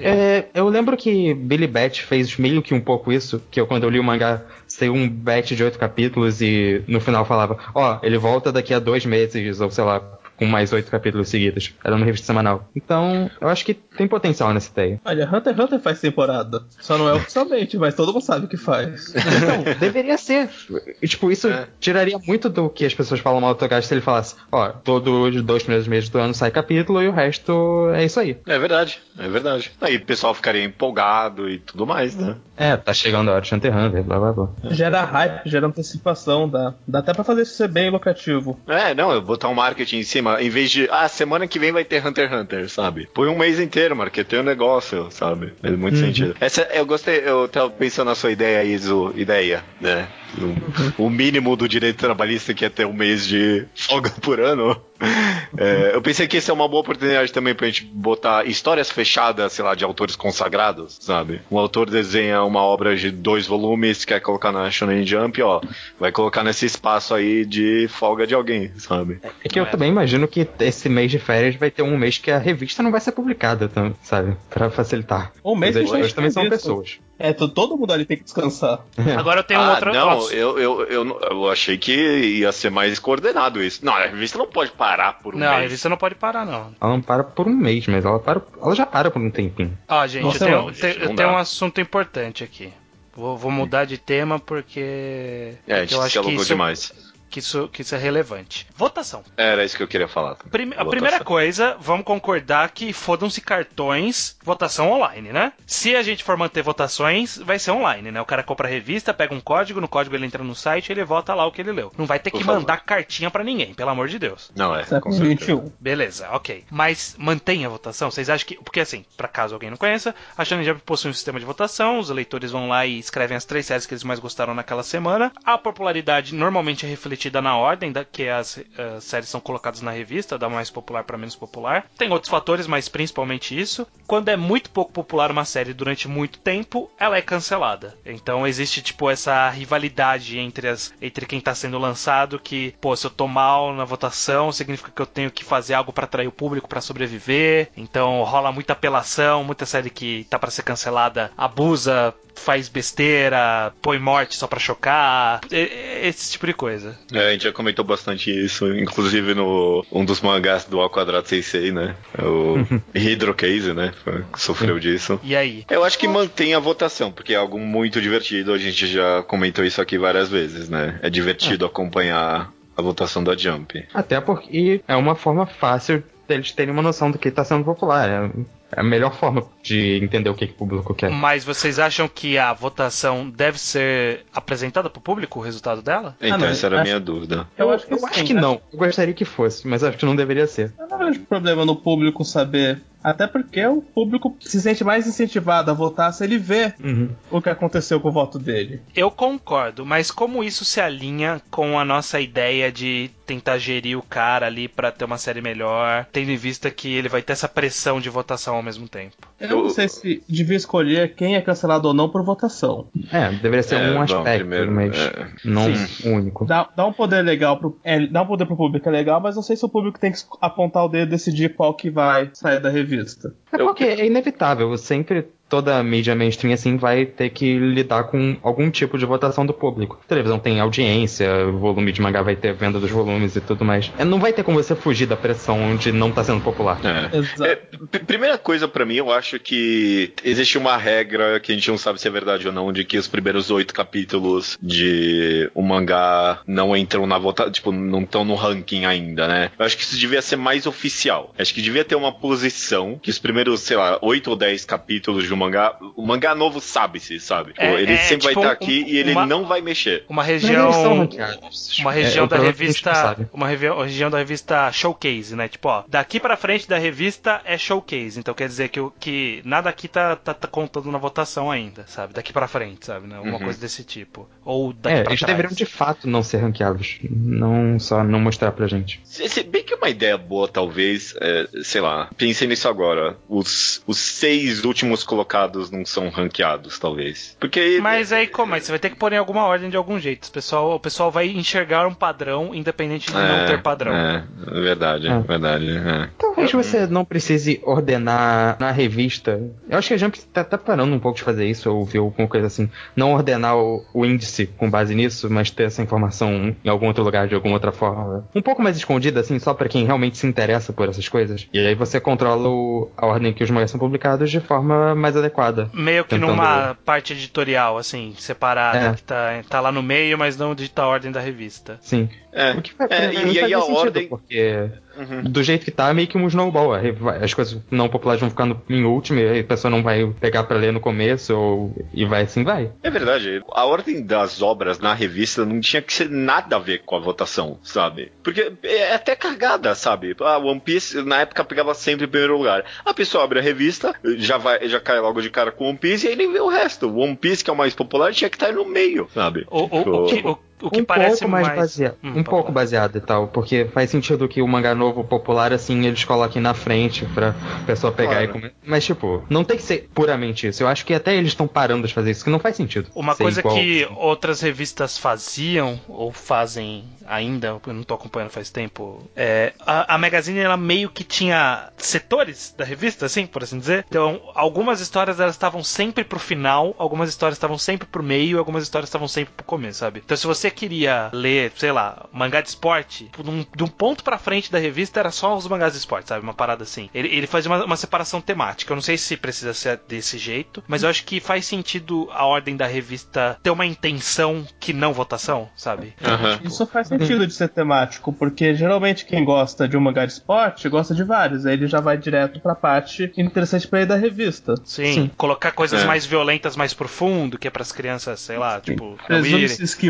É, eu lembro que Billy Bat fez meio que um pouco isso, que eu, quando eu li o mangá, saiu um batch de oito capítulos e no final falava, ó, ele volta daqui a dois meses, ou sei lá, com mais oito capítulos seguidos. Era uma revista semanal. Então, eu acho que tem potencial nessa ideia. Olha, Hunter x Hunter faz temporada. Só não é oficialmente, mas todo mundo sabe que faz. Então, deveria ser. E, Tipo, isso É. tiraria muito do que as pessoas falam mal do Togashi se ele falasse, ó, todos os dois primeiros meses do ano sai capítulo e o resto é isso aí. É verdade, é verdade. Aí o pessoal ficaria empolgado e tudo mais, né? É, tá chegando a hora de Hunter x Hunter, blá blá blá. Gera hype, gera antecipação, dá, dá até pra fazer isso ser bem lucrativo. É, não, eu botar um marketing em cima, em vez de, ah, semana que vem vai ter Hunter x Hunter, sabe? Põe um mês inteiro, marqueteia o negócio, sabe? Faz muito sentido. Essa, eu gostei, eu tava pensando na sua ideia aí, Zu, ideia, né? O, mínimo do direito trabalhista que é ter um mês de folga por ano. É, eu pensei que essa é uma boa oportunidade também pra gente botar histórias fechadas, sei lá, de autores consagrados, sabe? Um autor desenha uma obra de dois volumes, quer colocar na Shonen Jump, ó, vai colocar nesse espaço aí de folga de alguém, sabe? É que eu também imagino que esse mês de férias vai ter um mês que a revista não vai ser publicada, sabe? Pra facilitar. Um mês Mas que também são pessoas. É, to- todo mundo ali tem que descansar. Agora eu tenho ah, outra. não, eu, eu, eu, não- eu achei que ia ser mais coordenado isso. Não, a revista não pode parar por um Não, a mês. revista não pode parar, não. Ela não para por um mês, mas ela, para, ela já para por um tempinho. Ó, gente, Nossa, eu tenho, não, te- gente, eu não tenho um assunto importante aqui. Vou, vou mudar de tema porque. É, a gente eu se acho que isso, demais. Que, isso, que isso é relevante. Votação. Era isso que eu queria falar. Prime- a Votação. primeira coisa, vamos concordar que fodam-se cartões, votação online, né? Se a gente for manter votações, vai ser online, né? O cara compra a revista, pega um código, no código ele entra no site e ele vota lá o que ele leu. Não vai ter Por que favor. mandar cartinha pra ninguém, pelo amor de Deus. Não, é, com certeza. Beleza, ok. Mas mantenha a votação? Vocês acham que. Porque assim, pra caso alguém não conheça, a Shonen Jump possui um sistema de votação, os leitores vão lá e escrevem as três séries que eles mais gostaram naquela semana. A popularidade normalmente é refletida na ordem da que as eh, séries são colocadas na revista, da mais popular pra menos popular. Tem outros fatores, mas principalmente isso. Quando é muito pouco popular uma série durante muito tempo, ela é cancelada. Então existe, tipo, essa rivalidade entre, as, entre quem tá sendo lançado, que, pô, se eu tô mal na votação, significa que eu tenho que fazer algo pra atrair o público pra sobreviver. Então rola muita apelação, muita série que tá pra ser cancelada abusa, faz besteira, põe morte só pra chocar, esse tipo de coisa. É, a gente já comentou bastante isso, inclusive no um dos mangás do Ao Quadrado Sensei, né? O Hydro Case, né? Sofreu disso. E aí? Eu acho que mantém a votação, porque é algo muito divertido, a gente já comentou isso aqui várias vezes, né? É divertido acompanhar a votação da Jump. Até porque é uma forma fácil deles terem uma noção do que está sendo popular. É é a melhor forma de entender o que, que o público quer. Mas vocês acham que a votação deve ser apresentada pro público, o resultado dela? Então, não, essa era a acho- minha dúvida. Eu acho que eu sim, acho que né? não. Eu gostaria que fosse, mas acho que não deveria ser. Eu não vejo problema no público saber. Até porque o público se sente mais incentivado a votar se ele vê Uhum. o que aconteceu com o voto dele. Eu concordo, mas como isso se alinha com a nossa ideia de tentar gerir o cara ali pra ter uma série melhor, tendo em vista que ele vai ter essa pressão de votação ao mesmo tempo? Eu não sei se devia escolher quem é cancelado ou não por votação. É, deveria ser É, um aspecto, primeiro, mas é. não Sim. um único. Dá, dá um poder legal pro. É, dá um poder pro público é legal, mas não sei se o público tem que apontar o dedo e decidir qual que vai sair da revista. É porque é inevitável, sempre toda a mídia mainstream assim vai ter que lidar com algum tipo de votação do público. A televisão tem audiência, o volume de mangá vai ter venda dos volumes e tudo mais. É, não vai ter como você fugir da pressão de não estar tá sendo popular. É. Exato. É, primeira coisa para mim, eu acho que existe uma regra que a gente não sabe se é verdade ou não, de que os primeiros oito capítulos de um mangá não entram na votação, tipo, não estão no ranking ainda, né? Eu acho que isso devia ser mais oficial. Acho que devia ter uma posição que os primeiros, sei lá, oito ou dez capítulos de um mangá, o mangá novo sabe-se, sabe? É, ele é, sempre tipo vai estar aqui um, e ele uma, não vai mexer. Uma região. Uma região é, da revista. Uma região da revista Showcase, né? Tipo, ó, daqui pra frente da revista é Showcase. Então quer dizer que, que nada aqui tá, tá, tá contando na votação ainda, sabe? Daqui pra frente, sabe? Né? Alguma uhum. coisa desse tipo. Ou daqui é, pra eles trás. deveriam de fato não ser ranqueados. Não só não mostrar pra gente. Se, bem que uma ideia boa, talvez, é, sei lá, pensei nisso agora. Os, os seis últimos colocados não são ranqueados, talvez. Porque. Mas aí como? Mas você vai ter que pôr em alguma ordem de algum jeito. O pessoal, o pessoal vai enxergar um padrão, independente de é, não ter padrão. É, verdade, é. verdade. É. Talvez você não precise ordenar na revista. Eu acho que a Jump tá, tá parando um pouco de fazer isso, ou viu alguma coisa assim. Não ordenar o, o, índice com base nisso, mas ter essa informação em algum outro lugar de alguma outra forma. Um pouco mais escondida, assim, só para quem realmente se interessa por essas coisas. E aí você controla o, a ordem que os mangás são publicados de forma mais adequada. Meio que tentando... numa parte editorial, assim, separada, é. que tá, tá lá no meio, mas não dita a ordem da revista. Sim. É, o que faz, é, e, e aí a sentido, ordem. Porque uhum. do jeito que tá, é meio que um snowball. As coisas não populares vão ficando em último e a pessoa não vai pegar pra ler no começo ou, e vai assim, vai. É verdade. A ordem das obras na revista não tinha que ser nada a ver com a votação, sabe? Porque é até cagada, sabe? A ah, One Piece na época pegava sempre em primeiro lugar. A pessoa abre a revista, já vai, já cai logo de cara com One Piece e aí nem vê o resto. O One Piece, que é o mais popular, tinha que estar no meio, sabe? O, o, o, tipo, o o que um parece pouco mais, mais... baseado, hum, um pouco baseado e tal, porque faz sentido que o mangá novo popular assim eles coloquem na frente pra pessoa pegar claro. e comer. Mas tipo, não tem que ser puramente isso. Eu acho que até eles estão parando de fazer isso, que não faz sentido. Uma coisa igual. que outras revistas faziam ou fazem ainda, eu não tô acompanhando faz tempo, é a, a Magazine ela meio que tinha setores da revista, assim, por assim dizer. Então, algumas histórias elas estavam sempre pro final, algumas histórias estavam sempre pro meio, algumas histórias estavam sempre pro começo, sabe? Então, se você queria ler, sei lá, mangá de esporte, de um ponto pra frente da revista era só os mangás de esporte, sabe? Uma parada assim. Ele, ele faz uma, uma, separação temática. Eu não sei se precisa ser desse jeito, mas eu acho que faz sentido a ordem da revista ter uma intenção que não votação, sabe? Uhum. Isso faz sentido de ser temático, porque geralmente quem gosta de um mangá de esporte gosta de vários. Aí ele já vai direto pra parte interessante pra ele da revista. Sim, Sim. colocar coisas é. mais violentas mais profundo, que é pras crianças, sei lá, Sim. tipo. Presume-se que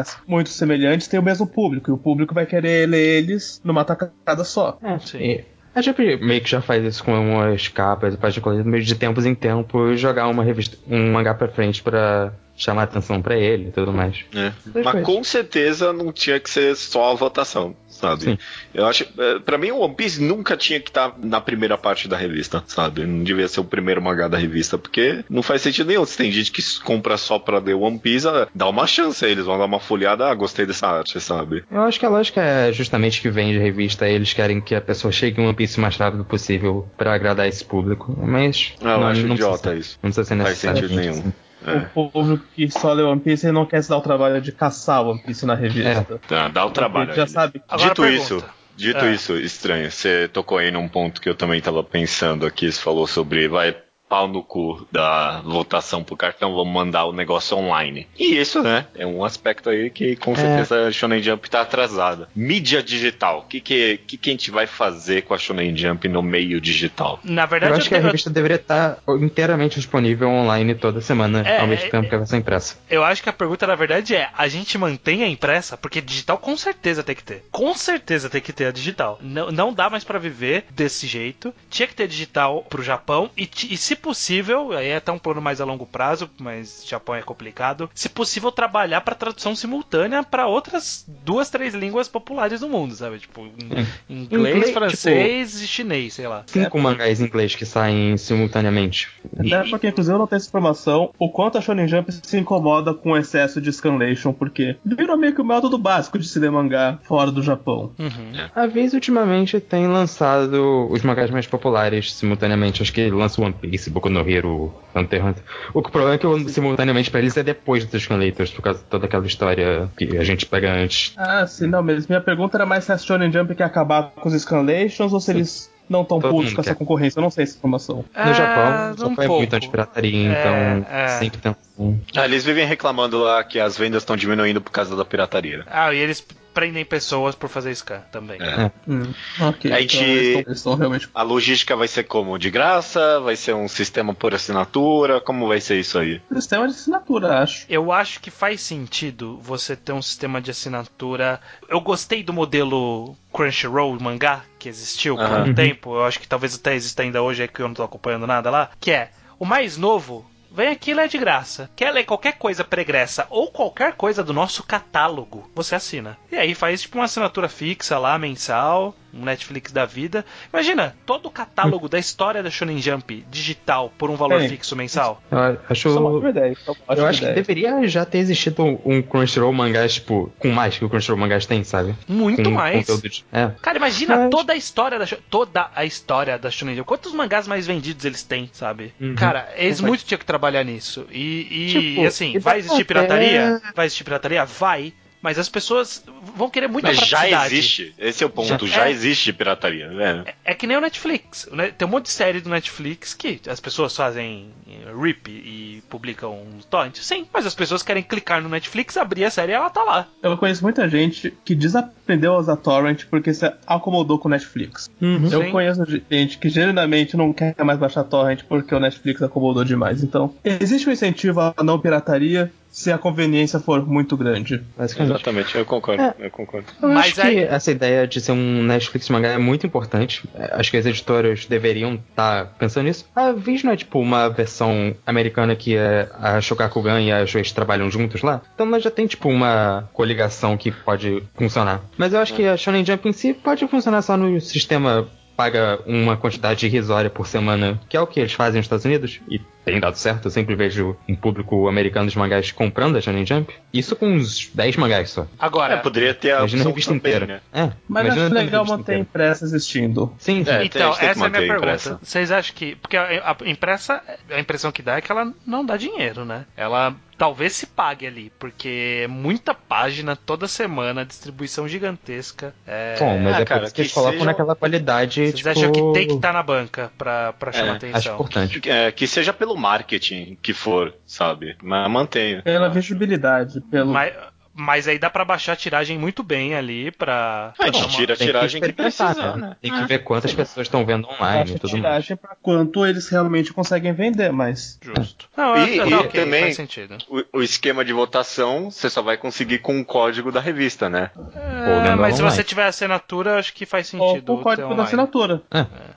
mangás muito semelhantes têm o mesmo público, e o público vai querer ler eles numa tacada só. É, sim. A gente meio que já faz isso com umas capas, páginas meio de tempos em tempos, jogar uma revista, um mangá pra frente pra chamar atenção para ele e tudo mais. É. Mas com certeza não tinha que ser só a votação, sabe? Sim. Eu acho, é, para mim o One Piece nunca tinha que estar tá na primeira parte da revista, sabe? Não devia ser o primeiro mangá da revista, porque não faz sentido nenhum. Se tem gente que compra só pra ler One Piece, ah, dá uma chance a eles, vão dar uma folhada, ah, gostei dessa arte, sabe? Eu acho que a lógica é justamente que vem de revista, eles querem que a pessoa chegue em One Piece o mais rápido possível para agradar esse público, mas... Ah, eu não, acho não idiota precisa, isso. Não precisa ser necessário. Faz sentido nenhum. Assim. É. O povo que só lê One Piece não quer se dar o trabalho de caçar One Piece na revista. É. Tá, dá o trabalho. Já sabe. Dito isso, dito é. isso, estranho, você tocou aí num ponto que eu também estava pensando aqui, você falou sobre vai pau no cu da votação pro cartão, vamos mandar o negócio online. E isso, né, é um aspecto aí que com é. certeza é. a Shonen Jump tá atrasada. Mídia digital, o que que, que que a gente vai fazer com a Shonen Jump no meio digital? Na verdade, eu acho eu que a revista deveria estar inteiramente disponível online toda semana, é, ao mesmo tempo que ela vai ser impressa. Eu acho que a pergunta na verdade é, a gente mantém a impressa? Porque digital com certeza tem que ter. Com certeza tem que ter a digital. Não, não dá mais para viver desse jeito. Tinha que ter digital pro Japão e, e se possível, aí é até um plano mais a longo prazo, mas Japão é complicado. Se possível, trabalhar para tradução simultânea para outras duas, três línguas populares do mundo, sabe? Tipo, inglês, inglês tipo, francês tipo, e chinês, sei lá. Cinco é, mangás em inglês que saem simultaneamente. Até porque, inclusive, eu não tenho essa informação o quanto a Shonen Jump se incomoda com o excesso de scanlation, porque virou meio que o método básico de se ler mangá fora do Japão. Uhum. A vez ultimamente tem lançado os mangás mais populares simultaneamente. Acho que lança One Piece Piece, Boku no Hero, Hunter x Hunter. O problema é que simultaneamente pra eles é depois dos Scanlators, por causa de toda aquela história que a gente pega antes. Ah, sim, não, mas minha pergunta era mais se a Shonen Jump quer acabar com os Scanlations ou se eles não tão putos com essa concorrência. Eu não sei essa informação. No Japão, o um Japão é muito anti-pirataria, então É, é. sempre tem um. Ah, eles vivem reclamando lá que as vendas estão diminuindo por causa da pirataria. Ah, e eles prendem pessoas por fazer scan também. É. Hum, ok. A então gente- estão- estão realmente. A logística vai ser como? De graça? Vai ser um sistema por assinatura? Como vai ser isso aí? Sistema de assinatura, acho. Eu acho que faz sentido você ter um sistema de assinatura. Eu gostei do modelo Crunchyroll mangá que existiu por Aham. um tempo. Eu acho que talvez até exista ainda hoje, é que eu não tô acompanhando nada lá. Que é o mais novo. Vem aqui lê de graça. Quer ler qualquer coisa pregressa ou qualquer coisa do nosso catálogo, você assina. E aí faz tipo uma assinatura fixa lá, mensal, um Netflix da vida. Imagina, todo o catálogo da história da Shonen Jump digital por um valor Sim. fixo mensal. Eu acho. É é Eu acho que deveria já ter existido um Crunchyroll mangás, tipo, com mais que o Crunchyroll mangás tem, sabe? Muito com mais. de- É. Cara, imagina Mas- toda a história da toda a história da Shonen Jump. Quantos mangás mais vendidos eles têm, sabe? Uhum. Cara, eles muito tinham que trabalhar nisso. E, e, Tipo, e assim, e vai existir até- pirataria? Vai existir pirataria? Vai. Mas as pessoas vão querer muita Mas já existe. Esse é o ponto. Já- Já, é. existe pirataria, né? É que nem o Netflix. Tem um monte de série do Netflix que as pessoas fazem eh, rip e publicam um torrent. Sim, mas as pessoas querem clicar no Netflix, abrir a série e ela tá lá. Eu conheço muita gente que desaprendeu a usar torrent porque se acomodou com o Netflix. Eu Sim. conheço gente que genuinamente não quer mais baixar torrent porque o Netflix acomodou demais. Então, existe um incentivo à não pirataria se a conveniência for muito grande. Basicamente. Exatamente, eu concordo. É. Eu concordo. Eu Mas acho aí- que essa ideia de ser um Netflix mangá é muito importante. É, Acho que as editoras deveriam estar pensando nisso. A Viz não é tipo uma versão americana que é a Shogakugan e a Shueisha trabalham juntos lá. Então ela já tem tipo uma coligação que pode funcionar. Mas eu acho que a Shonen Jump em si pode funcionar só no sistema paga uma quantidade irrisória por semana, que é o que eles fazem nos Estados Unidos, e tem dado certo, eu sempre vejo um público americano de mangás comprando a Shonen Jump. Isso com uns 10 mangás só. Agora, É, poderia ter a Imagina a revista também, inteira. né? É, Mas acho a legal revista manter inteira. impressa existindo. Sim, sim. É, Então, a tem essa é a minha pergunta. impressa. Vocês acham que. Porque a, a impressa, a impressão que dá é que ela não dá dinheiro, né? Ela talvez se pague ali, porque é muita página toda semana, distribuição gigantesca. É, Bom, mas Ah, é cara, que eles que colocam seja- naquela qualidade. Vocês tipo, acham que tem que estar na banca pra, pra chamar É, Acho atenção? importante. É, que seja pelo marketing que for, sabe? Mas mantenha. Pela visibilidade, pelo. Mas, mas aí dá pra baixar a tiragem muito bem ali pra. A gente tira a tiragem que, experimentar, precisa, né? né? Tem que ver quantas pessoas estão vendo online baixa e mais. tiragem pra quanto eles realmente conseguem vender, mas. Justo. Não, eu- E- tá e ok, também- faz sentido. O, o esquema de votação você só vai conseguir com o código da revista, né? É, mas se online. você tiver assinatura, acho que faz Ou sentido. com o código da assinatura.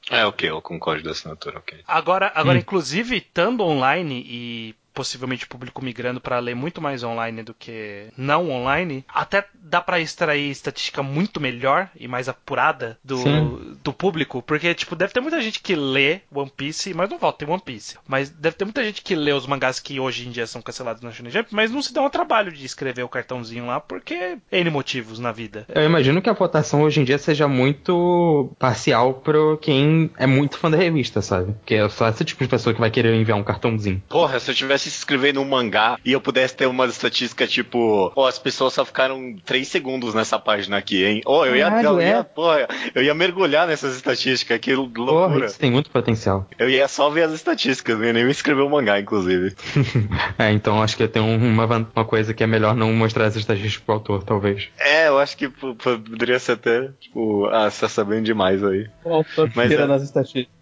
É, ok, ou com o código da assinatura, ok. Agora, agora inclusive, estando online e possivelmente o público migrando para ler muito mais online do que não online, até dá para extrair estatística muito melhor e mais apurada do, Sim. do público, porque tipo, deve ter muita gente que lê One Piece, mas não volta em One Piece. Mas deve ter muita gente que lê os mangás que hoje em dia são cancelados na Shonen Jump, mas não se dá o trabalho de escrever o cartãozinho lá, porque N motivos na vida. Eu imagino que a votação hoje em dia seja muito parcial pro quem é muito fã da revista, sabe? Porque é só esse tipo de pessoa que vai querer enviar um cartãozinho. Porra, se eu tivesse escrevendo um mangá e eu pudesse ter uma estatística tipo, ó, as pessoas só ficaram 3 segundos nessa página aqui, hein? Ó, eu ia, Caralho, eu ia, é? porra, eu ia mergulhar nessas estatísticas, que Porra, loucura. isso tem muito potencial. Eu ia só ver as estatísticas, não ia nem escrever o mangá, inclusive. é, então acho que tem um- uma, uma coisa que é melhor não mostrar as estatísticas pro autor, talvez. É, eu acho que poderia ser até, tipo, ah, você tá sabendo demais aí. O autor Mas é- nas estatísticas.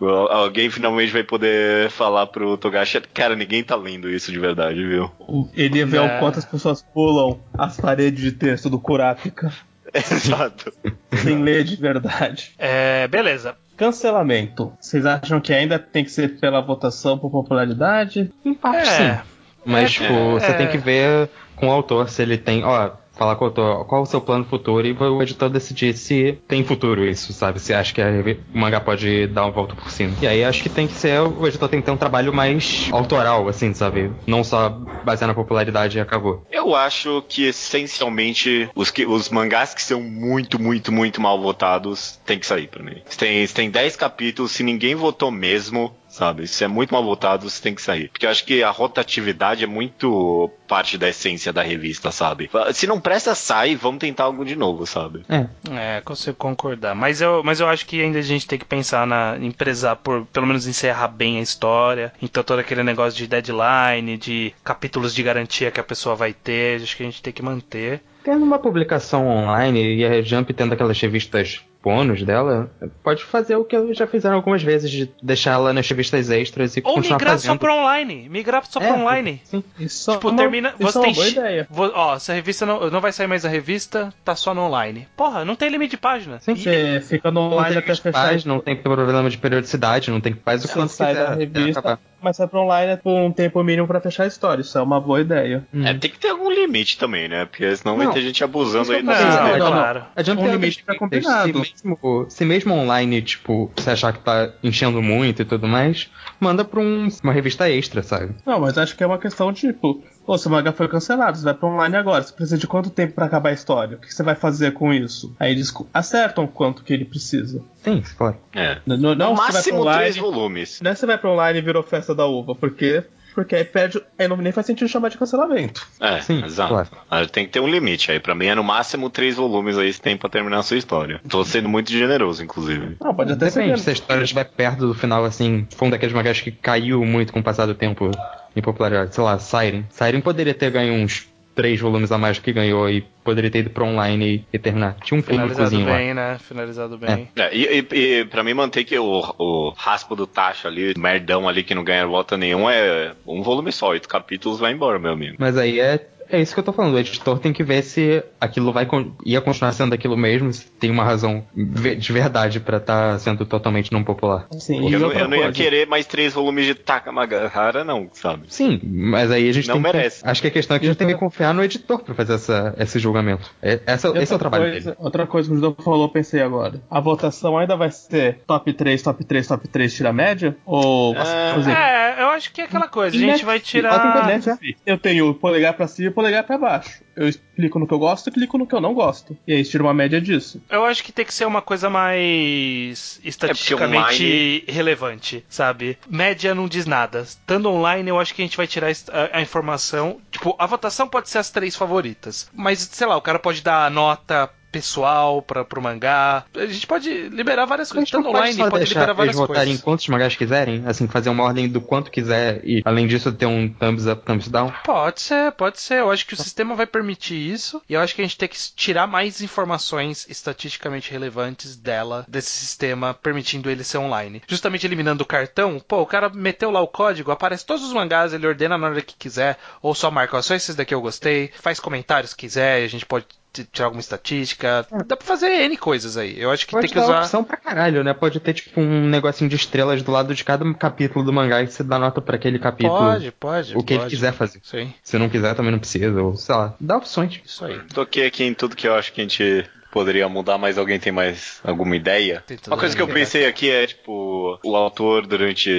Al- Alguém finalmente vai poder falar pro Togashi, cara, ninguém tá lendo isso de verdade, viu? Ele ia ver É. o quanto as pessoas pulam as paredes de texto do Kurapika Exato. sem ler de verdade. É, beleza. Cancelamento. Vocês acham que ainda tem que ser pela votação por popularidade? Em parte, É. sim. Mas, tipo, é. você tem que ver com o autor se ele tem. Ó, falar com o autor qual o seu plano futuro e o editor decidir se tem futuro isso, sabe? Se acha que o mangá pode dar uma volta por cima. E aí acho que tem que ser. O editor tem que ter um trabalho mais autoral, assim, sabe? Não só basear na popularidade e acabou. Eu acho que essencialmente os, que, os mangás que são muito, muito, muito mal votados tem que sair pra mim. Tem, tem 10 capítulos, se ninguém votou mesmo, sabe? Isso é muito mal votado, você tem que sair. Porque eu acho que a rotatividade é muito parte da essência da revista, sabe? Se não presta, sai, vamos tentar algo de novo, sabe? É. É, consigo concordar. Mas eu, mas eu acho que ainda a gente tem que pensar na, em prezar por pelo menos encerrar bem a história. Então todo aquele negócio de deadline, de capítulos de garantia que a pessoa vai ter, acho que a gente tem que manter. Tendo uma publicação online e a Jump tendo aquelas revistas bônus dela, pode fazer o que já fizeram algumas vezes, de deixar ela nas revistas extras e Ou continuar migrar fazendo. só pra online. Migrar só pra É, online. Sim. Isso Tipo, é uma, termina. Isso Você é uma tem. boa ideia. Ó, essa revista não, não vai sair mais a revista, tá só no online. Porra, não tem limite de página. Sim. E- Você fica no online até que fechar. não tem problema de periodicidade, não tem que faz o Você quanto sai quiser. da revista, acabar. Mas sai pra online por um tempo mínimo pra fechar a história. Isso é uma boa ideia. Hum. É, tem que ter algum limite também, né? Porque senão vai Não. ter gente abusando aí Não, é não, não. claro. A Jump Um limite regras. combinado. Se mesmo, se mesmo online, tipo, você achar que tá enchendo muito e tudo mais, manda pra um- uma revista extra, sabe? Não, mas acho que é uma questão de, tipo, pô, seu mangá foi cancelado, você vai pra online agora, você precisa de quanto tempo pra acabar a história? O que você vai fazer com isso? Aí eles acertam quanto que ele precisa. Sim, claro. É. Não, No não máximo online, três volumes. não é você vai pra online e virou festa da uva, porque porque aí perde, aí não nem faz sentido chamar de cancelamento. É, Sim, exato. claro. Aí Tem que ter um limite aí. Pra mim é no máximo três volumes aí você tem pra terminar a sua história. Tô sendo muito generoso, inclusive. Não, pode até ser Depende, menos. se a história estiver perto do final, assim, foi um daqueles mangás que caiu muito com o passar do tempo em popularidade. Sei lá, Siren. Siren poderia ter ganho uns três volumes a mais do que ganhou e poderia ter ido pra online e, e terminar. Tinha um Finalizado públicozinho lá. bem, né? Finalizado bem. É, e, e, e pra mim manter que o, o raspo do tacho ali, o merdão ali que não ganha volta nenhum, é um volume só. Oito capítulos vai embora, meu amigo. Mas aí é, é isso que eu tô falando. O editor tem que ver se aquilo vai con- ia continuar sendo aquilo mesmo, se tem uma razão de verdade pra estar sendo totalmente não popular. Sim, eu, não- eu não ia querer mais três volumes de Takamagahara, não, sabe? Sim, mas aí a gente Não tem que- merece. Acho que a questão é que a gente tem que confiar no editor pra fazer essa, esse julgamento. É, essa, esse é o trabalho coisa, dele. Outra coisa que o Judô falou, eu pensei agora. A votação ainda vai ser top 3, top 3, top 3, tira a média? Ou, É. É, eu acho que é aquela coisa. A gente vai Netflix- tirar. Netflix, Eu tenho o polegar pra cima polegar pra baixo. Eu clico no que eu gosto e clico no que eu não gosto. E aí tira uma média disso. Eu acho que tem que ser uma coisa mais estatisticamente relevante, sabe? Média não diz nada. Estando online, eu acho que a gente vai tirar a, a informação. Tipo, a votação pode ser as três favoritas. Mas, sei lá, o cara pode dar a nota pessoal para pro mangá. A gente pode liberar várias A coisas. Estando pode online, pode deixar liberar eles várias votarem coisas. quantos mangás quiserem, assim, fazer uma ordem do quanto quiser e, além disso, ter um thumbs up, thumbs down. Pode ser, pode ser. Eu acho que o sistema vai permitir isso. E eu acho que a gente tem que tirar mais informações estatisticamente relevantes dela, desse sistema, permitindo ele ser online. Justamente eliminando o cartão, pô, o cara meteu lá o código, aparece todos os mangás, ele ordena na hora que quiser, ou só marca, ó, só esses daqui eu gostei, faz comentários se quiser, a gente pode tirar alguma estatística. Dá pra fazer N coisas aí. Eu acho que Pode tem que dar usar. opção pra caralho, né? Pode ter, tipo, um negocinho de estrelas do lado de cada capítulo do mangá e você dá nota pra aquele capítulo. Pode, pode. O que ele pode. quiser fazer. Sim, Se não quiser, também não precisa, ou sei lá, dá opções. isso aí. Toquei aqui em tudo que eu acho que a gente poderia mudar, mas alguém tem mais alguma ideia? Uma coisa que eu pensei aqui é, tipo, o autor, durante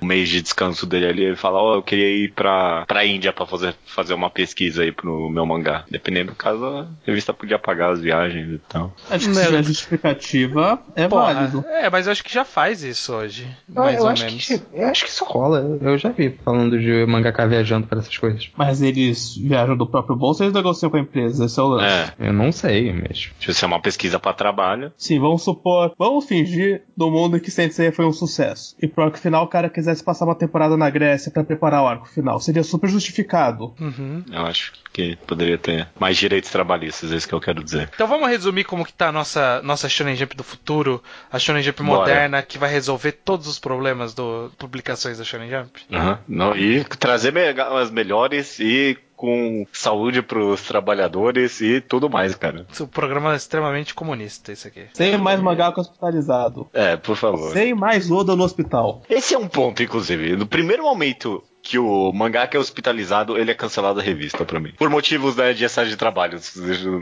o mês de descanso dele ali, ele fala, ó, eu queria ir pra, pra Índia pra fazer, fazer uma pesquisa aí pro meu mangá. Dependendo do caso, a revista podia pagar as viagens e tal. Acho que se justificativa é Porra, válido. É, mas eu acho que já faz isso hoje. Eu- Mais eu ou acho menos. Que, eu acho que isso rola. Eu já vi falando de mangaka viajando pra essas coisas. Mas eles viajam do próprio bolso ou eles negociam com a empresa? Esse é o lance. É, Eu não sei, mas. Se isso é uma pesquisa pra trabalho. Sim, vamos supor. Vamos fingir do mundo que Sensei foi um sucesso. E pro arco final o cara quisesse passar uma temporada na Grécia pra preparar o arco final. Seria super justificado. Uhum. Eu acho que poderia ter mais direitos trabalhistas, é isso que eu quero dizer. Então vamos resumir como que tá a nossa, nossa Shonen Jump do futuro, a Shonen Jump Bora. moderna, que vai resolver todos os problemas das publicações da Shonen Jump. Aham. Não, e trazer me- as melhores e com saúde pros trabalhadores e tudo mais, cara. O programa é extremamente comunista, esse aqui. Sem mais mangaka hospitalizado. É, por favor. Sem mais Oda no hospital. Esse é um ponto, inclusive. No primeiro momento que o mangá que é hospitalizado, ele é cancelado da revista pra mim. Por motivos né, de excesso de trabalho,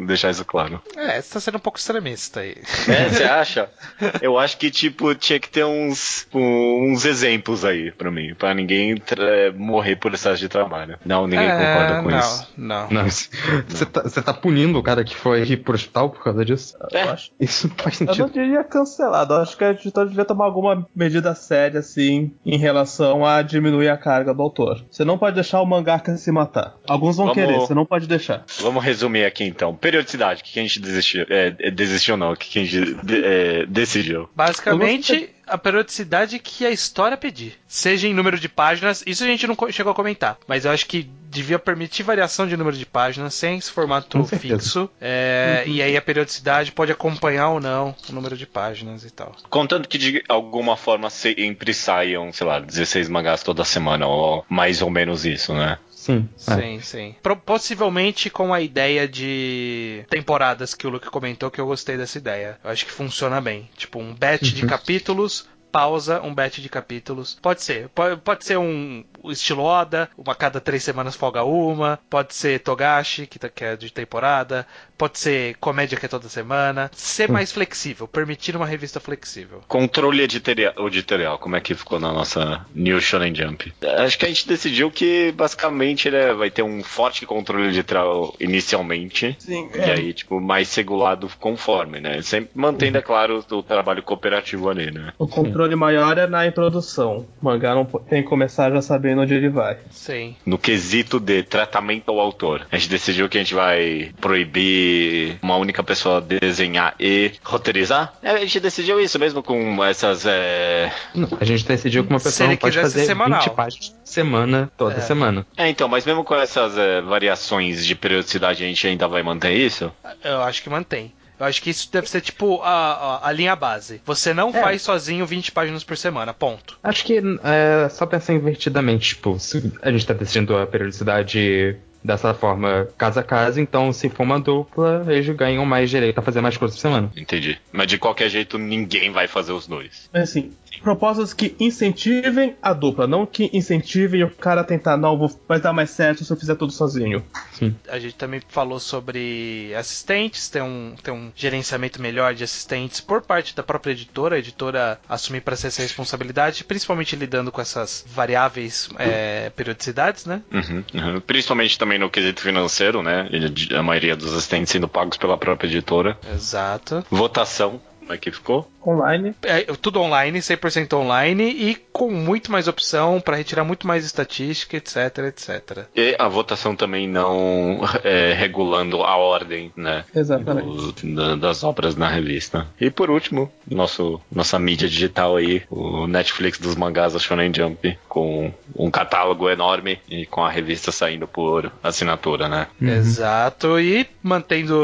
deixar isso claro. É, você tá sendo um pouco extremista aí. É, você acha? Eu acho que, tipo, tinha que ter uns, uns exemplos aí pra mim, pra ninguém tra- morrer por excesso de trabalho. Não, ninguém É, concorda com não, isso. Não, Não, você tá, tá punindo o cara que foi ir pro hospital por causa disso? É. Eu acho. Isso não faz Eu não sentido. diria cancelado, eu acho que a editora devia tomar alguma medida séria, assim, em relação a diminuir a carga do autor. Você não pode deixar o mangaka se matar. Alguns vão Vamos- querer, você não pode deixar. Vamos resumir aqui então. Periodicidade, o que que a gente desistiu? É, desistiu não, o que que a gente de- é, decidiu? Basicamente, a periodicidade que a história pedir. Seja em número de páginas, isso a gente não chegou a comentar, mas eu acho que devia permitir variação de número de páginas sem esse formato fixo. é, E aí a periodicidade pode acompanhar ou não o número de páginas e tal. Contando que de alguma forma sempre saiam, sei lá, 16 mangás toda semana, ou mais ou menos isso, né? Sim. é. Sim, sim. Pro- possivelmente com a ideia de temporadas que o Luke comentou, que eu gostei dessa ideia. Eu acho que funciona bem. Tipo, um batch de capítulos. Pausa, um batch de capítulos. Pode ser. Pode, pode ser um um estilo Oda, uma cada três semanas folga uma. Pode ser Togashi, que, tá- que é de temporada. Pode ser comédia que é toda semana. Ser mais flexível, permitir uma revista flexível. Controle editorial, editorial, como é que ficou na nossa New Shonen Jump? Acho que a gente decidiu que basicamente ele é- vai ter um forte controle editorial inicialmente. Sim, E aí, tipo, mais regulado conforme, né? Sempre mantendo, é claro, o trabalho cooperativo ali, né? O controle maior é na introdução. O mangá não tem que começar já sabendo onde ele vai. Sim. No quesito de tratamento ao autor. A gente decidiu que a gente vai proibir uma única pessoa desenhar e roteirizar. É, a gente decidiu isso mesmo com essas. É, Não, a gente decidiu que uma pessoa não pode fazer semanal. 20 páginas semana, toda É. semana. é, então, mas mesmo com essas é, variações de periodicidade, a gente ainda vai manter isso? Eu acho que mantém. Eu acho que isso deve ser tipo a, a, a linha base. Você não É. faz sozinho 20 páginas por semana, ponto. Acho que é só pensar invertidamente, tipo, se a gente tá decidindo a periodicidade dessa forma, casa a casa, então se for uma dupla, eles ganham mais direito a fazer mais coisas por semana. Entendi. Mas de qualquer jeito, ninguém vai fazer os dois. Mas assim, propostas que incentivem a dupla, não que incentivem o cara a tentar, não, vou, vai dar mais certo se eu fizer tudo sozinho. A gente também falou sobre assistentes, ter um, ter um gerenciamento melhor de assistentes por parte da própria editora, a editora assumir para si essa responsabilidade, principalmente lidando com essas variáveis é, periodicidades, né? Uhum, uhum. Principalmente também no quesito financeiro, né? A maioria dos assistentes sendo pagos pela própria editora. Exato. Votação, como é que ficou? Online. É, tudo online, 100% online e com muito mais opção para retirar muito mais estatística, etc, etc. E a votação também não é, regulando a ordem, né? Exatamente. do- da- das obras na revista. E por último, nosso, nossa mídia digital aí, o Netflix dos mangás da Shonen Jump, com um catálogo enorme e com a revista saindo por assinatura, né? Exato. E mantendo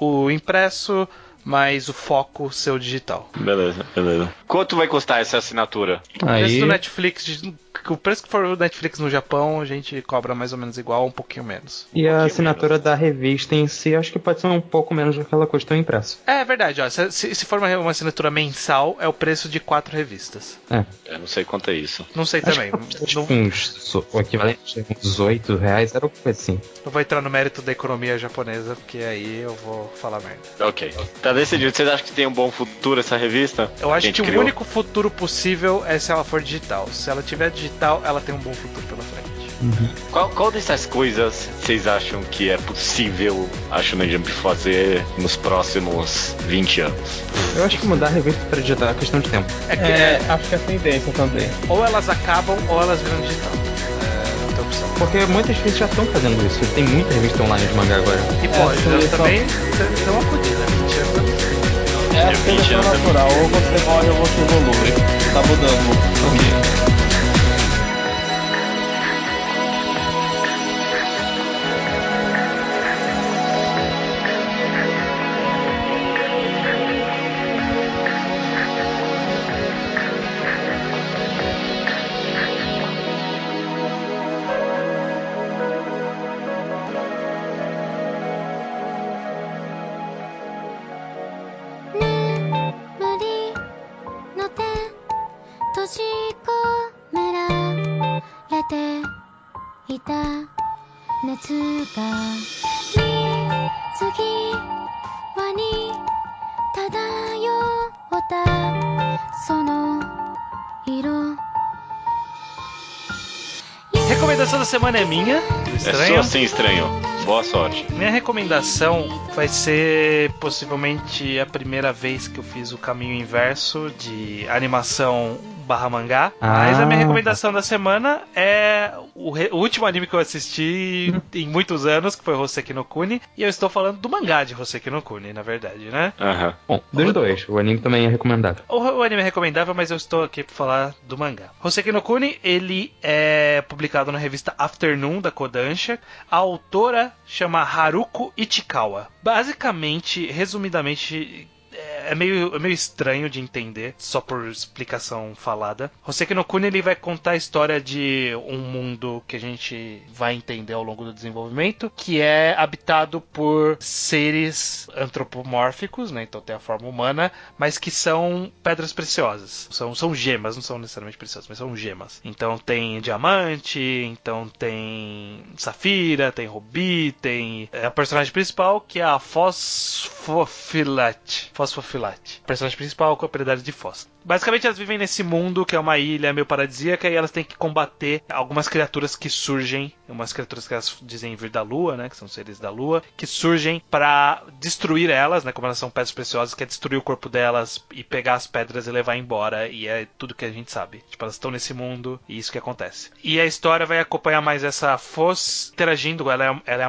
o, o impresso, mas o foco seu digital. Beleza, beleza. Quanto vai custar essa assinatura? O preço Aí, do Netflix, de- o preço que for o Netflix no Japão, a gente cobra mais ou menos igual, um pouquinho menos. e a assinatura da revista em si, acho que pode ser um pouco menos do que ela custa o impresso. É verdade, ó. Se, se- se for uma, uma assinatura mensal, é o preço de quatro revistas. É. Eu não sei quanto é isso. Não sei Acho também. que ser, Não, tipo, uns, o equivalente a uns 8 reais, era o que assim. não vou entrar no mérito da economia japonesa, porque aí eu vou falar merda. Ok. Tá decidido. Vocês acham que tem um bom futuro essa revista? Eu acho que o único futuro possível é se ela for digital. Se ela tiver digital, ela tem um bom futuro pela frente. Qual, qual dessas coisas vocês acham que é possível a Shonen Jump fazer nos próximos 20 anos? Eu acho que mudar a revista para digital é questão de tempo. É que É, é, acho que é tendência também. ou elas acabam ou elas viram digital. É. Porque muitas revistas já estão fazendo isso. Tem muita revista online de mangá agora. E pode, eu só- também deu uma fodida, 20 anos. eu não sei. É a 20 seleção anos é natural, ou você morre ou você evolui. Tá mudando o Recomendação da semana é minha, do É só estranho. assim estranho. Boa sorte. Minha recomendação vai ser possivelmente a primeira vez que eu fiz o caminho inverso de animação barra mangá. Mas a minha Ah. recomendação da semana é o, re- o último anime que eu assisti em muitos anos, que foi Hoseki no Kuni. E eu estou falando do mangá de Hoseki no Kuni, na verdade, né? Aham. Bom, dos dois. O anime também é recomendável. O, o anime é recomendável, mas eu estou aqui para falar do mangá. Hoseki no Kuni, ele é publicado na revista Afternoon da Kodansha. A autora chama Haruko Ichikawa. Basicamente, resumidamente, é meio, é meio estranho de entender, só por explicação falada. Hoseki no Kuni ele vai contar a história de um mundo que a gente vai entender ao longo do desenvolvimento, que é habitado por seres antropomórficos, né? Então tem a forma humana, mas que são pedras preciosas. São, são gemas, não são necessariamente preciosas, mas são gemas. Então tem diamante, então tem safira, tem rubi, tem é, a personagem principal que é a Fosfofilate. Fosfofilate. Personagem principal com a propriedade de fósforo. Basicamente elas vivem nesse mundo que é uma ilha meio paradisíaca e elas têm que combater algumas criaturas que surgem, umas criaturas que elas dizem vir da lua, né, que são seres da lua, que surgem pra destruir elas, né, como elas são pedras preciosas, quer destruir o corpo delas e pegar as pedras e levar embora, e é tudo que a gente sabe. Tipo, elas estão nesse mundo e isso que acontece. E a história vai acompanhar mais essa Foz interagindo, ela é, ela é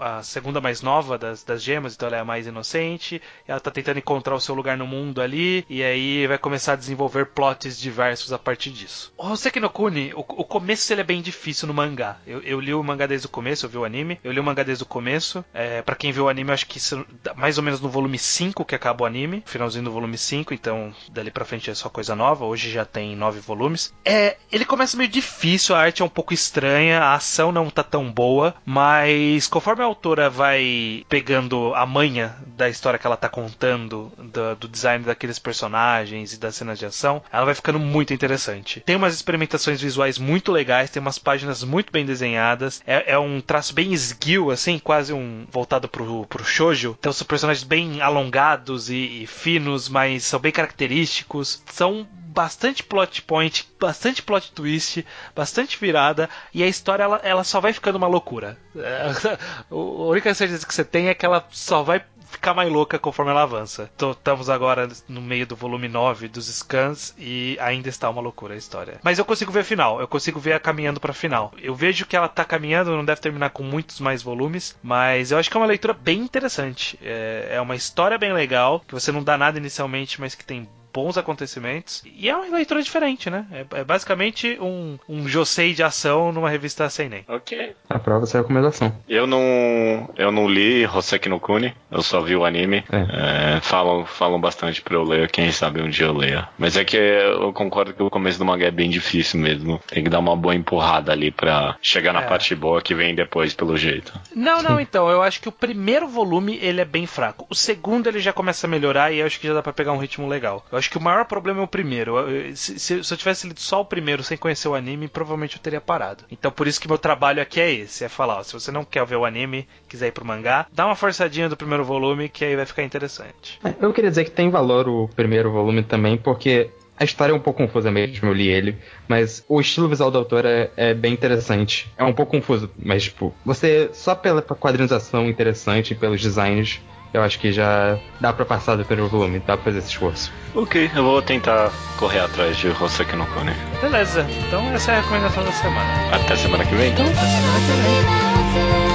a, a segunda mais nova das, das gemas, então ela é a mais inocente, ela tá tentando encontrar o seu lugar no mundo ali, e aí vai começar a desenvolver plots diversos a partir disso. O Hoseki no Kuni, o, o começo ele é bem difícil no mangá. Eu, eu li o mangá desde o começo, eu vi o anime, eu li o mangá desde o começo. É, para quem viu o anime, acho que isso, mais ou menos no volume 5 que acaba o anime, finalzinho do volume 5, então dali pra frente é só coisa nova, hoje já tem nove volumes. É, ele começa meio difícil, a arte é um pouco estranha, a ação não tá tão boa, mas conforme a autora vai pegando a manha da história que ela tá contando, do, do design daqueles personagens e das cenas de ação, ela vai ficando muito interessante. Tem umas experimentações visuais muito legais, tem umas páginas muito bem desenhadas, é, é um traço bem esguio, assim, quase um voltado pro, pro shoujo. Então são personagens bem alongados e, e finos, mas são bem característicos. São bastante plot point, bastante plot twist, bastante virada, e a história ela, ela só vai ficando uma loucura. A única certeza que você tem é que ela só vai ficar mais louca conforme ela avança. Tô- Estamos agora no meio do volume 9 dos scans e ainda está uma loucura a história. Mas eu consigo ver a final, eu consigo ver ela caminhando pra final. Eu vejo que ela tá caminhando, não deve terminar com muitos mais volumes, mas eu acho que é uma leitura bem interessante. É, é uma história bem legal, que você não dá nada inicialmente, mas que tem bons acontecimentos. E é uma leitura diferente, né? É, é basicamente um, um Josei de ação numa revista sem nem. Ok. Aprova essa recomendação. Eu não, eu não li Hoseki no Kuni, eu só vi o anime. É, falam, falam bastante pra eu ler, quem sabe um dia eu leia. Mas é que eu concordo que o começo do mangá é bem difícil mesmo. Tem que dar uma boa empurrada ali pra chegar na É. parte boa que vem depois, pelo jeito. Não, não, então, eu acho que o primeiro volume ele é bem fraco. O segundo ele já começa a melhorar e eu acho que já dá pra pegar um ritmo legal. Eu acho que o maior problema é o primeiro. Se, se- eu tivesse lido só o primeiro sem conhecer o anime, provavelmente eu teria parado. Então por isso que meu trabalho aqui é esse, é falar, ó, se você não quer ver o anime, quiser ir pro mangá, dá uma forçadinha do primeiro volume que aí vai ficar interessante. É, Eu queria dizer que tem valor o primeiro volume também, porque a história é um pouco confusa mesmo, eu li ele, mas o estilo visual da autora é, é bem interessante. É um pouco confuso, mas tipo, você só pela quadrinização interessante pelos designs, eu acho que já dá pra passar do primeiro volume, dá pra fazer esse esforço. Ok, eu vou tentar correr atrás de Hoseki no Kuni. Beleza, então essa é a recomendação da semana. Até semana que vem, então. Até semana que vem.「